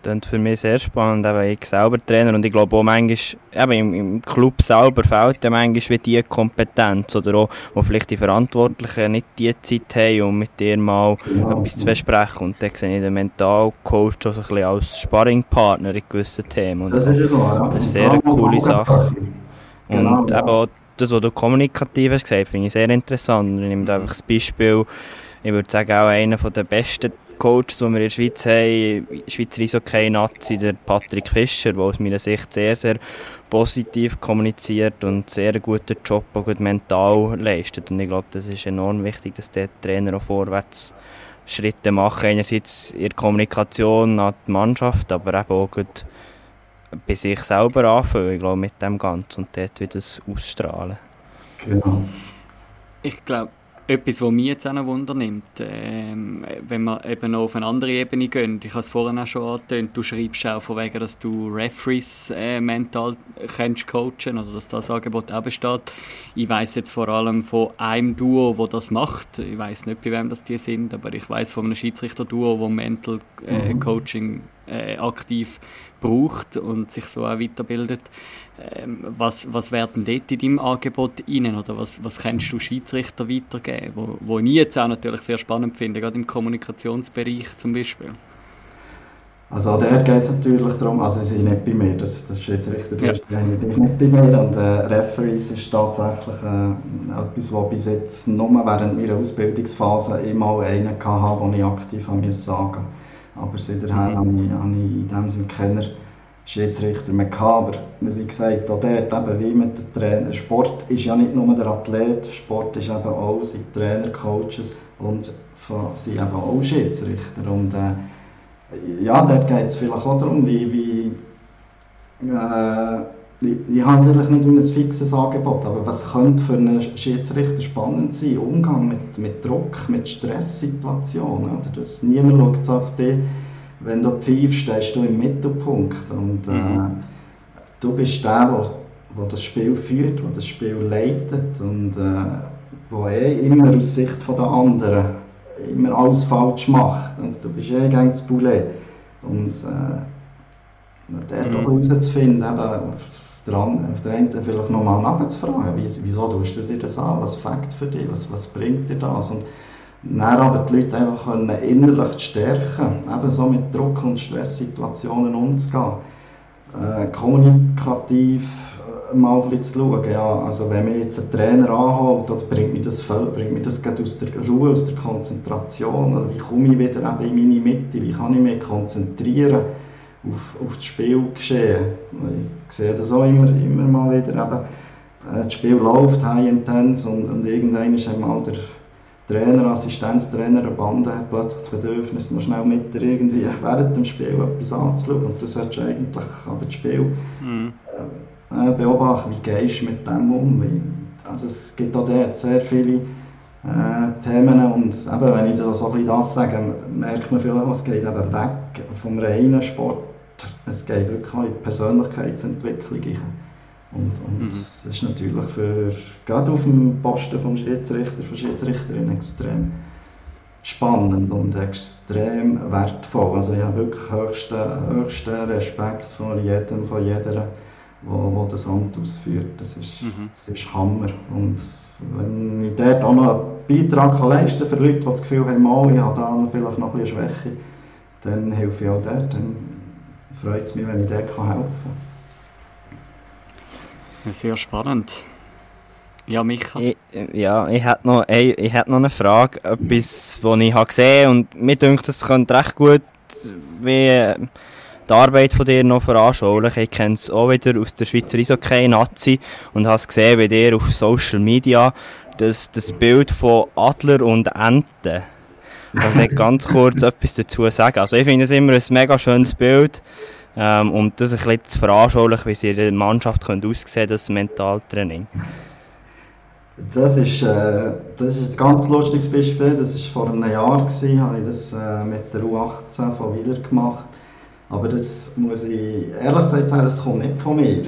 klingt für mich sehr spannend, eben ich selber Trainer und ich glaube auch manchmal, eben im, im Club selber fehlt manchmal wie die Kompetenz oder auch, wo vielleicht die Verantwortlichen nicht die Zeit haben, um mit dir mal etwas zu besprechen und dann sehe ich den Mentalcoach auch so ein bisschen als Sparringpartner in gewissen Themen. Und das ist, so, ja. das ist sehr eine coole Sache. Genau, und eben auch das, was du kommunikativ hast gesagt, finde ich sehr interessant. Ich nehme einfach das Beispiel, ich würde sagen, auch einer der besten Coaches, die wir in der Schweiz haben, Schweizer Eishockey-Nazi, der Patrick Fischer, der aus meiner Sicht sehr, sehr positiv kommuniziert und sehr guten Job auch gut mental leistet. Und ich glaube, das ist enorm wichtig, dass der Trainer auch vorwärts Schritte macht. Einerseits in der Kommunikation an die Mannschaft, aber eben auch gut bei sich selber anfangen, ich glaube, mit dem Ganzen und dort wieder das ausstrahlen. Genau. Ich glaube, etwas, was mich jetzt auch noch wundernimmt, ähm, wenn wir eben noch auf eine andere Ebene gehen, ich habe es vorhin auch schon angetönt, du schreibst auch von wegen, dass du Referees äh, mental kannst coachen oder dass das Angebot auch besteht. Ich weiß jetzt vor allem von einem Duo, wo das macht. Ich weiß nicht, bei wem das die sind, aber ich weiß von einem Schiedsrichter-Duo, wo Mental äh, mhm. Coaching äh, aktiv braucht und sich so auch weiterbildet. Ähm, was, was werden dort in deinem Angebot rein oder was, was kannst du Schiedsrichter weitergeben, wo, wo ich jetzt auch natürlich sehr spannend finde, gerade im Kommunikationsbereich zum Beispiel? Also da geht es natürlich darum, also sie sind nicht bei mir, das, das ist jetzt richtig, ja. ist nicht bei mir und äh, Referees ist tatsächlich äh, etwas, was bis jetzt nur während meiner Ausbildungsphase immer einen hatte, den ich aktiv sagen musste. Aber seither mhm. habe, ich, habe ich in dem Sinne keiner Schiedsrichter mehr gehabt. Aber wie gesagt, auch dort, eben wie mit den Trainer, Sport ist ja nicht nur der Athlet, Sport ist eben auch sind Trainer, Coaches und sind eben auch Schiedsrichter. Und äh, ja, dort geht es vielleicht auch darum, wie, wie äh, ich habe vielleicht nicht ein fixes Angebot, aber was könnte für einen Schiedsrichter spannend sein? Umgang mit, mit Druck, mit Stresssituationen. Oder? Das, niemand schaut auf dich wenn du pfeifst, stehst du im Mittelpunkt. Und äh, mhm. du bist der, der, der das Spiel führt, der das Spiel leitet und äh, der eh immer aus Sicht der anderen immer alles falsch macht. Und du bist eh gegen das Poulet. Und äh, der mhm. herauszufinden, eben, auf der, auf der einen vielleicht nochmal nachzufragen, wieso tust du dir das an, was fängt für dich, was, was bringt dir das? Und dann aber die Leute einfach können innerlich stärken, eben so mit Druck- und Stresssituationen umzugehen. Äh, kommunikativ äh, mal ein bisschen zu schauen, ja, also wenn mir jetzt ein Trainer anholt, oder bringt mich das voll, bringt mich das aus der Ruhe, aus der Konzentration, oder wie komme ich wieder eben in meine Mitte, wie kann ich mich konzentrieren auf, auf das Spielgeschehen. Ich sehe das auch immer, immer mal wieder, eben, äh, das Spiel läuft high intense und, und irgendwann ist einmal der Trainer, Assistenztrainer, eine Bande hat plötzlich das Bedürfnis, noch schnell mit dir irgendwie während dem Spiel etwas anzuschauen. Und du solltest eigentlich aber das Spiel mhm. äh, beobachten, wie gehst du mit dem um. Also es gibt auch dort sehr viele äh, Themen und eben, wenn ich da so ein bisschen das sage, merkt man vielleicht, es geht eben weg vom reinen Sport. Es geht wirklich auch in die Persönlichkeitsentwicklung. Und, und mhm. das ist natürlich für, gerade auf dem Posten vom Schiedsrichter, von Schiedsrichterin extrem spannend und extrem wertvoll. Also ich habe wirklich höchsten, höchsten Respekt vor jedem, von jeder, wo, wo das Amt ausführt. Das ist, mhm. das ist Hammer. Und wenn ich dort auch noch einen Beitrag kann leisten für Leute, die das Gefühl haben, oh, ich habe da vielleicht noch ein bisschen Schwäche, dann helfe ich auch dort. Dann freut es mich, wenn ich dort helfen kann. Sehr spannend. Ja, Micha. Ich, ja, ich hätte noch, ich, ich hätte noch eine Frage, etwas, was ich habe gesehen und mir denkt, das könnte recht gut wie die Arbeit von dir noch veranschaulichen. Ich kenne es auch wieder aus der Schweizer Eishockey-Nazi und habe es gesehen bei dir auf Social Media, dass das Bild von Adler und Enten. Ich will ganz kurz etwas dazu sagen. Also ich finde es immer ein mega schönes Bild, ähm, um das ein bisschen zu veranschaulichen, wie es in der Mannschaft könnte aussehen das Mentaltraining. Das ist, äh, das ist ein ganz lustiges Beispiel. Das war vor einem Jahr, gewesen, habe ich das äh, mit der U18 von Wieler gemacht. Aber das muss ich ehrlich gesagt sagen, das kommt nicht von mir.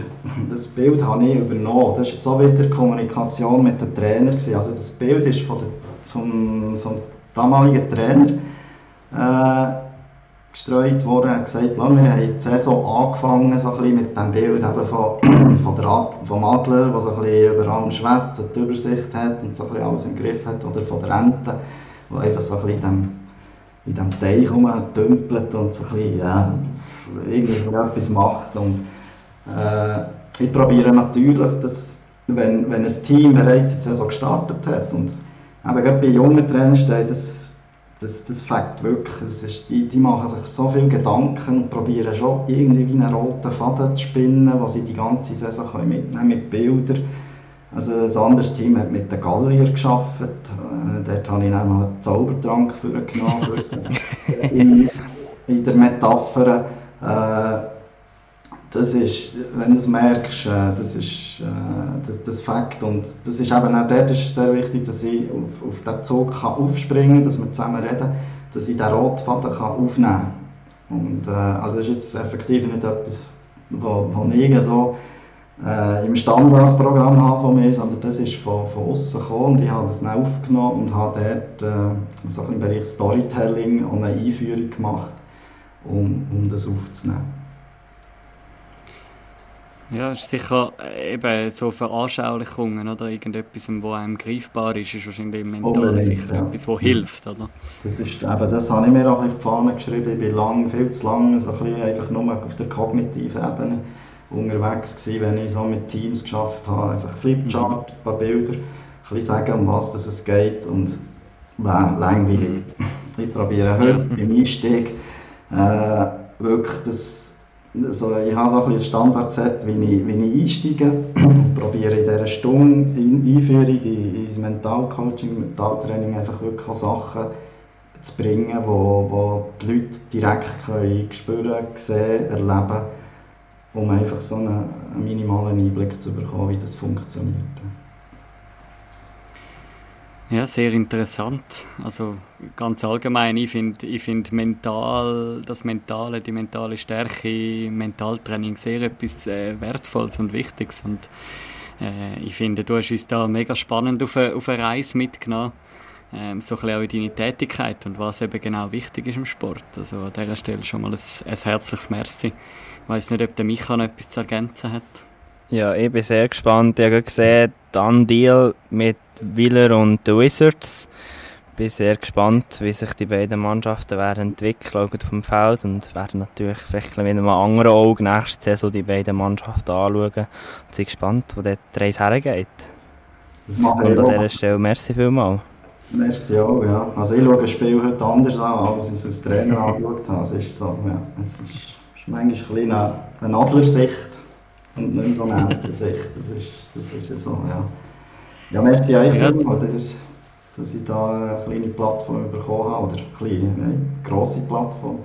Das Bild habe ich übernommen. Das war jetzt auch wieder Kommunikation mit dem Trainer. Gewesen. Also das Bild ist von der, vom, vom damaligen Trainer äh, gestreut worden. Er hat gesagt, wir haben die Saison angefangen so ein mit dem Bild eben von, von der vom Adler, der so ein über allem schwebt und die Übersicht hat und so ein bisschen alles im Griff hat. Oder von der Ente, die einfach so ein bisschen in dem, in dem Teich rumdümpelt und so ein bisschen, ja, irgendwie etwas macht. Und, äh, ich probiere natürlich, dass, wenn, wenn ein Team bereits die Saison gestartet hat und eben gerade bei jungen Trainern steht, das, das, das fängt wirklich, das ist, die, die machen sich so viele Gedanken und probieren schon irgendwie wie einen roten Faden zu spinnen, was sie die ganze Saison können mitnehmen mit Bildern. Also ein anderes Team hat mit den Gallier geschafft. Äh, dort habe ich dann mal einen Zaubertrank für genommen. in, in der Metapher. Äh, das ist, wenn du es merkst, äh, das ist äh, das, das Fakt. Und das ist eben auch dort ist sehr wichtig, dass ich auf, auf diesen Zug kann aufspringen kann, dass wir zusammen reden, dass ich den Rotfaden kann aufnehmen kann. Und äh, also das ist jetzt effektiv nicht etwas, was ich so äh, im Standardprogramm habe von mir, sondern das ist von, von außen gekommen und ich habe das dann aufgenommen und habe dort äh, so im Bereich Storytelling eine Einführung gemacht, um, um das aufzunehmen. Ja, ist sicher äh, eben so Veranschaulichungen oder irgendetwas, was einem greifbar ist, ist wahrscheinlich im Mentalen sicher ja. etwas, was hilft, oder? Das ist eben, das habe ich mir auch auf die Fahne geschrieben. Ich bin lang, viel zu lange, so ein bisschen einfach nur auf der kognitiven Ebene unterwegs gewesen, wenn ich so mit Teams geschafft habe. Einfach Flipchart, ein paar Bilder, ein bisschen sagen, um was es geht und äh, langweilig. Mhm. Ich probiere heute beim Einstieg äh, wirklich das also ich habe so ein Standardset, wie ich, wie ich einsteige und probiere in dieser Stunde in Einführung ins Mentalcoaching, Mentaltraining einfach wirklich Sachen zu bringen, wo, wo die Leute direkt können spüren, sehen, erleben, um einfach so einen, einen minimalen Einblick zu bekommen, wie das funktioniert. Ja, sehr interessant. Also ganz allgemein, ich finde ich find mental, das Mentale, die mentale Stärke, Mentaltraining sehr etwas äh, Wertvolles und Wichtiges. Und äh, ich finde, du hast uns da mega spannend auf eine, auf eine Reise mitgenommen. Ähm, so ein bisschen auch in deine Tätigkeit und was eben genau wichtig ist im Sport. Also an dieser Stelle schon mal ein, ein herzliches Merci. Ich weiß nicht, ob der Micha noch etwas zu ergänzen hat. Ja, ich bin sehr gespannt. Ich habe gesehen, dann Deal mit Willer und den Wizards. Ich bin sehr gespannt, wie sich die beiden Mannschaften werden entwickeln auf dem Feld und werden natürlich vielleicht mit einem anderen Auge nächste Saison die beiden Mannschaften anschauen und sind gespannt, wo der Reise hergeht. Das und an dieser Stelle merci vielmals. Merci auch, ja. Also ich schaue das Spiel heute anders an, als ich es als Trainer angeschaut habe. Es ist so, ja, es ist, ist manchmal ein eine, eine Adlersicht und nicht so eine Entensicht. Das ist, das ist so, ja. Ja, merci euch ja. dass, dass ich da eine kleine Plattform bekommen habe, oder eine kleine, eine grosse Plattform,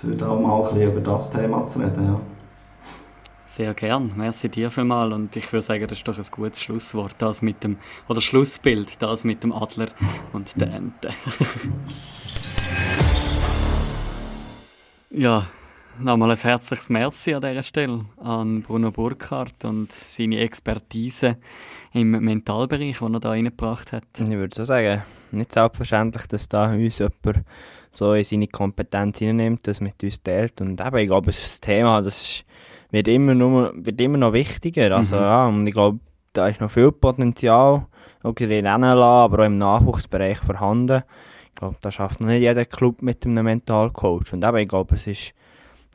für da mal ein bisschen über das Thema zu reden. Ja. Sehr gern, merci dir vielmals und ich würde sagen, das ist doch ein gutes Schlusswort, das mit dem, oder Schlussbild, das mit dem Adler und der Ente. ja, nochmal ein herzliches Merci an dieser Stelle an Bruno Burkhardt und seine Expertise im Mentalbereich, die er da reingebracht hat. Ich würde so sagen, nicht selbstverständlich, dass da uns jemand so in seine Kompetenz hineinnimmt, das mit uns teilt. Und eben, ich glaube, das Thema, das wird immer, nur, wird immer noch wichtiger. Also, Mhm. ja, und ich glaube, da ist noch viel Potenzial, auch in den aber auch im Nachwuchsbereich vorhanden. Ich glaube, da schafft noch nicht jeder Club mit einem Mentalcoach. Und eben, ich glaube, es ist,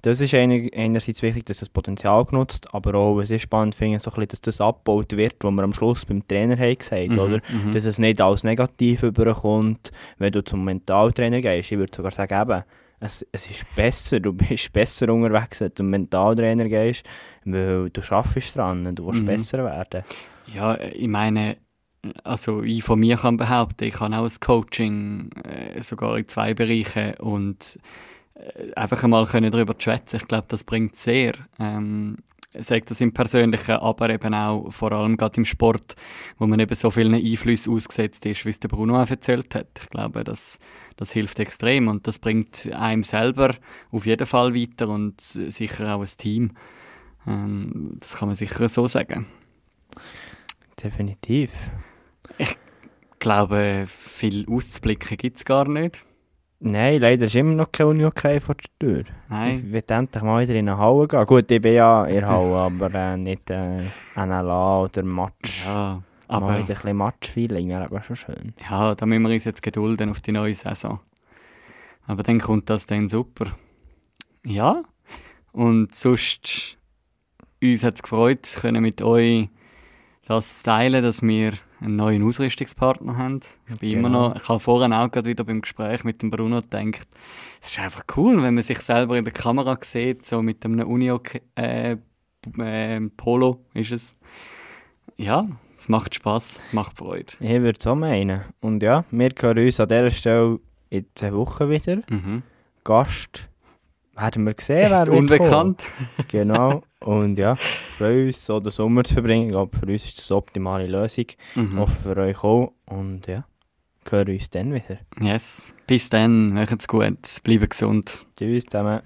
das ist einer, einerseits wichtig, dass das Potenzial genutzt, aber auch, was ich spannend finde, so ein bisschen, dass das abgebaut wird, was wir am Schluss beim Trainer haben gesagt, Mhm, oder? mhm. Dass es nicht als negativ überkommt, wenn du zum Mentaltrainer gehst. Ich würde sogar sagen, eben, es, es ist besser, du bist besser unterwegs, wenn du zum Mentaltrainer gehst, weil du schaffst dran, du willst Mhm. besser werden. Ja, ich meine, also ich von mir kann behaupten, ich habe auch ein Coaching, äh, sogar in zwei Bereichen und einfach einmal können darüber schwätzen, ich glaube, das bringt sehr. Ähm, sagt das im Persönlichen, aber eben auch vor allem gerade im Sport, wo man eben so vielen Einflüssen ausgesetzt ist, wie es der Bruno auch erzählt hat. Ich glaube, das, das hilft extrem und das bringt einem selber auf jeden Fall weiter und sicher auch ein Team. Ähm, das kann man sicher so sagen. Definitiv. Ich glaube, viel auszublicken gibt es gar nicht. Nein, leider ist immer noch kein Uni-Okay vor der Tür. Nein. Ich will endlich mal wieder in eine Halle gehen. Gut, ich bin ja in der Halle, aber äh, nicht äh, NLA oder Match. Ja, mal aber wieder ein bisschen Match-Feeling wäre aber schon schön. ja, da müssen wir uns jetzt gedulden auf die neue Saison. Aber dann kommt das dann super. Ja, und sonst, uns hat es gefreut, können mit euch das teilen, dass wir einen neuen Ausrüstungspartner haben. Ich bin immer Genau. noch, ich habe vorhin auch gerade wieder beim Gespräch mit dem Bruno gedacht, es ist einfach cool, wenn man sich selber in der Kamera sieht, so mit einem Unio äh, äh, Polo ist es. Ja, es macht Spaß, macht Freude. Ich würde es auch meinen. Und ja, wir hören uns an dieser Stelle in zwei Wochen wieder. Mhm. Gast werden wir sehen, wer unbekannt. Genau. Und ja, freuen uns, so den Sommer zu verbringen. Ich glaube, für uns ist das eine optimale Lösung. Mhm. Hoffe für euch auch. Und ja, hören uns dann wieder. Yes. Bis dann, macht's gut, bleibt gesund. Tschüss zusammen.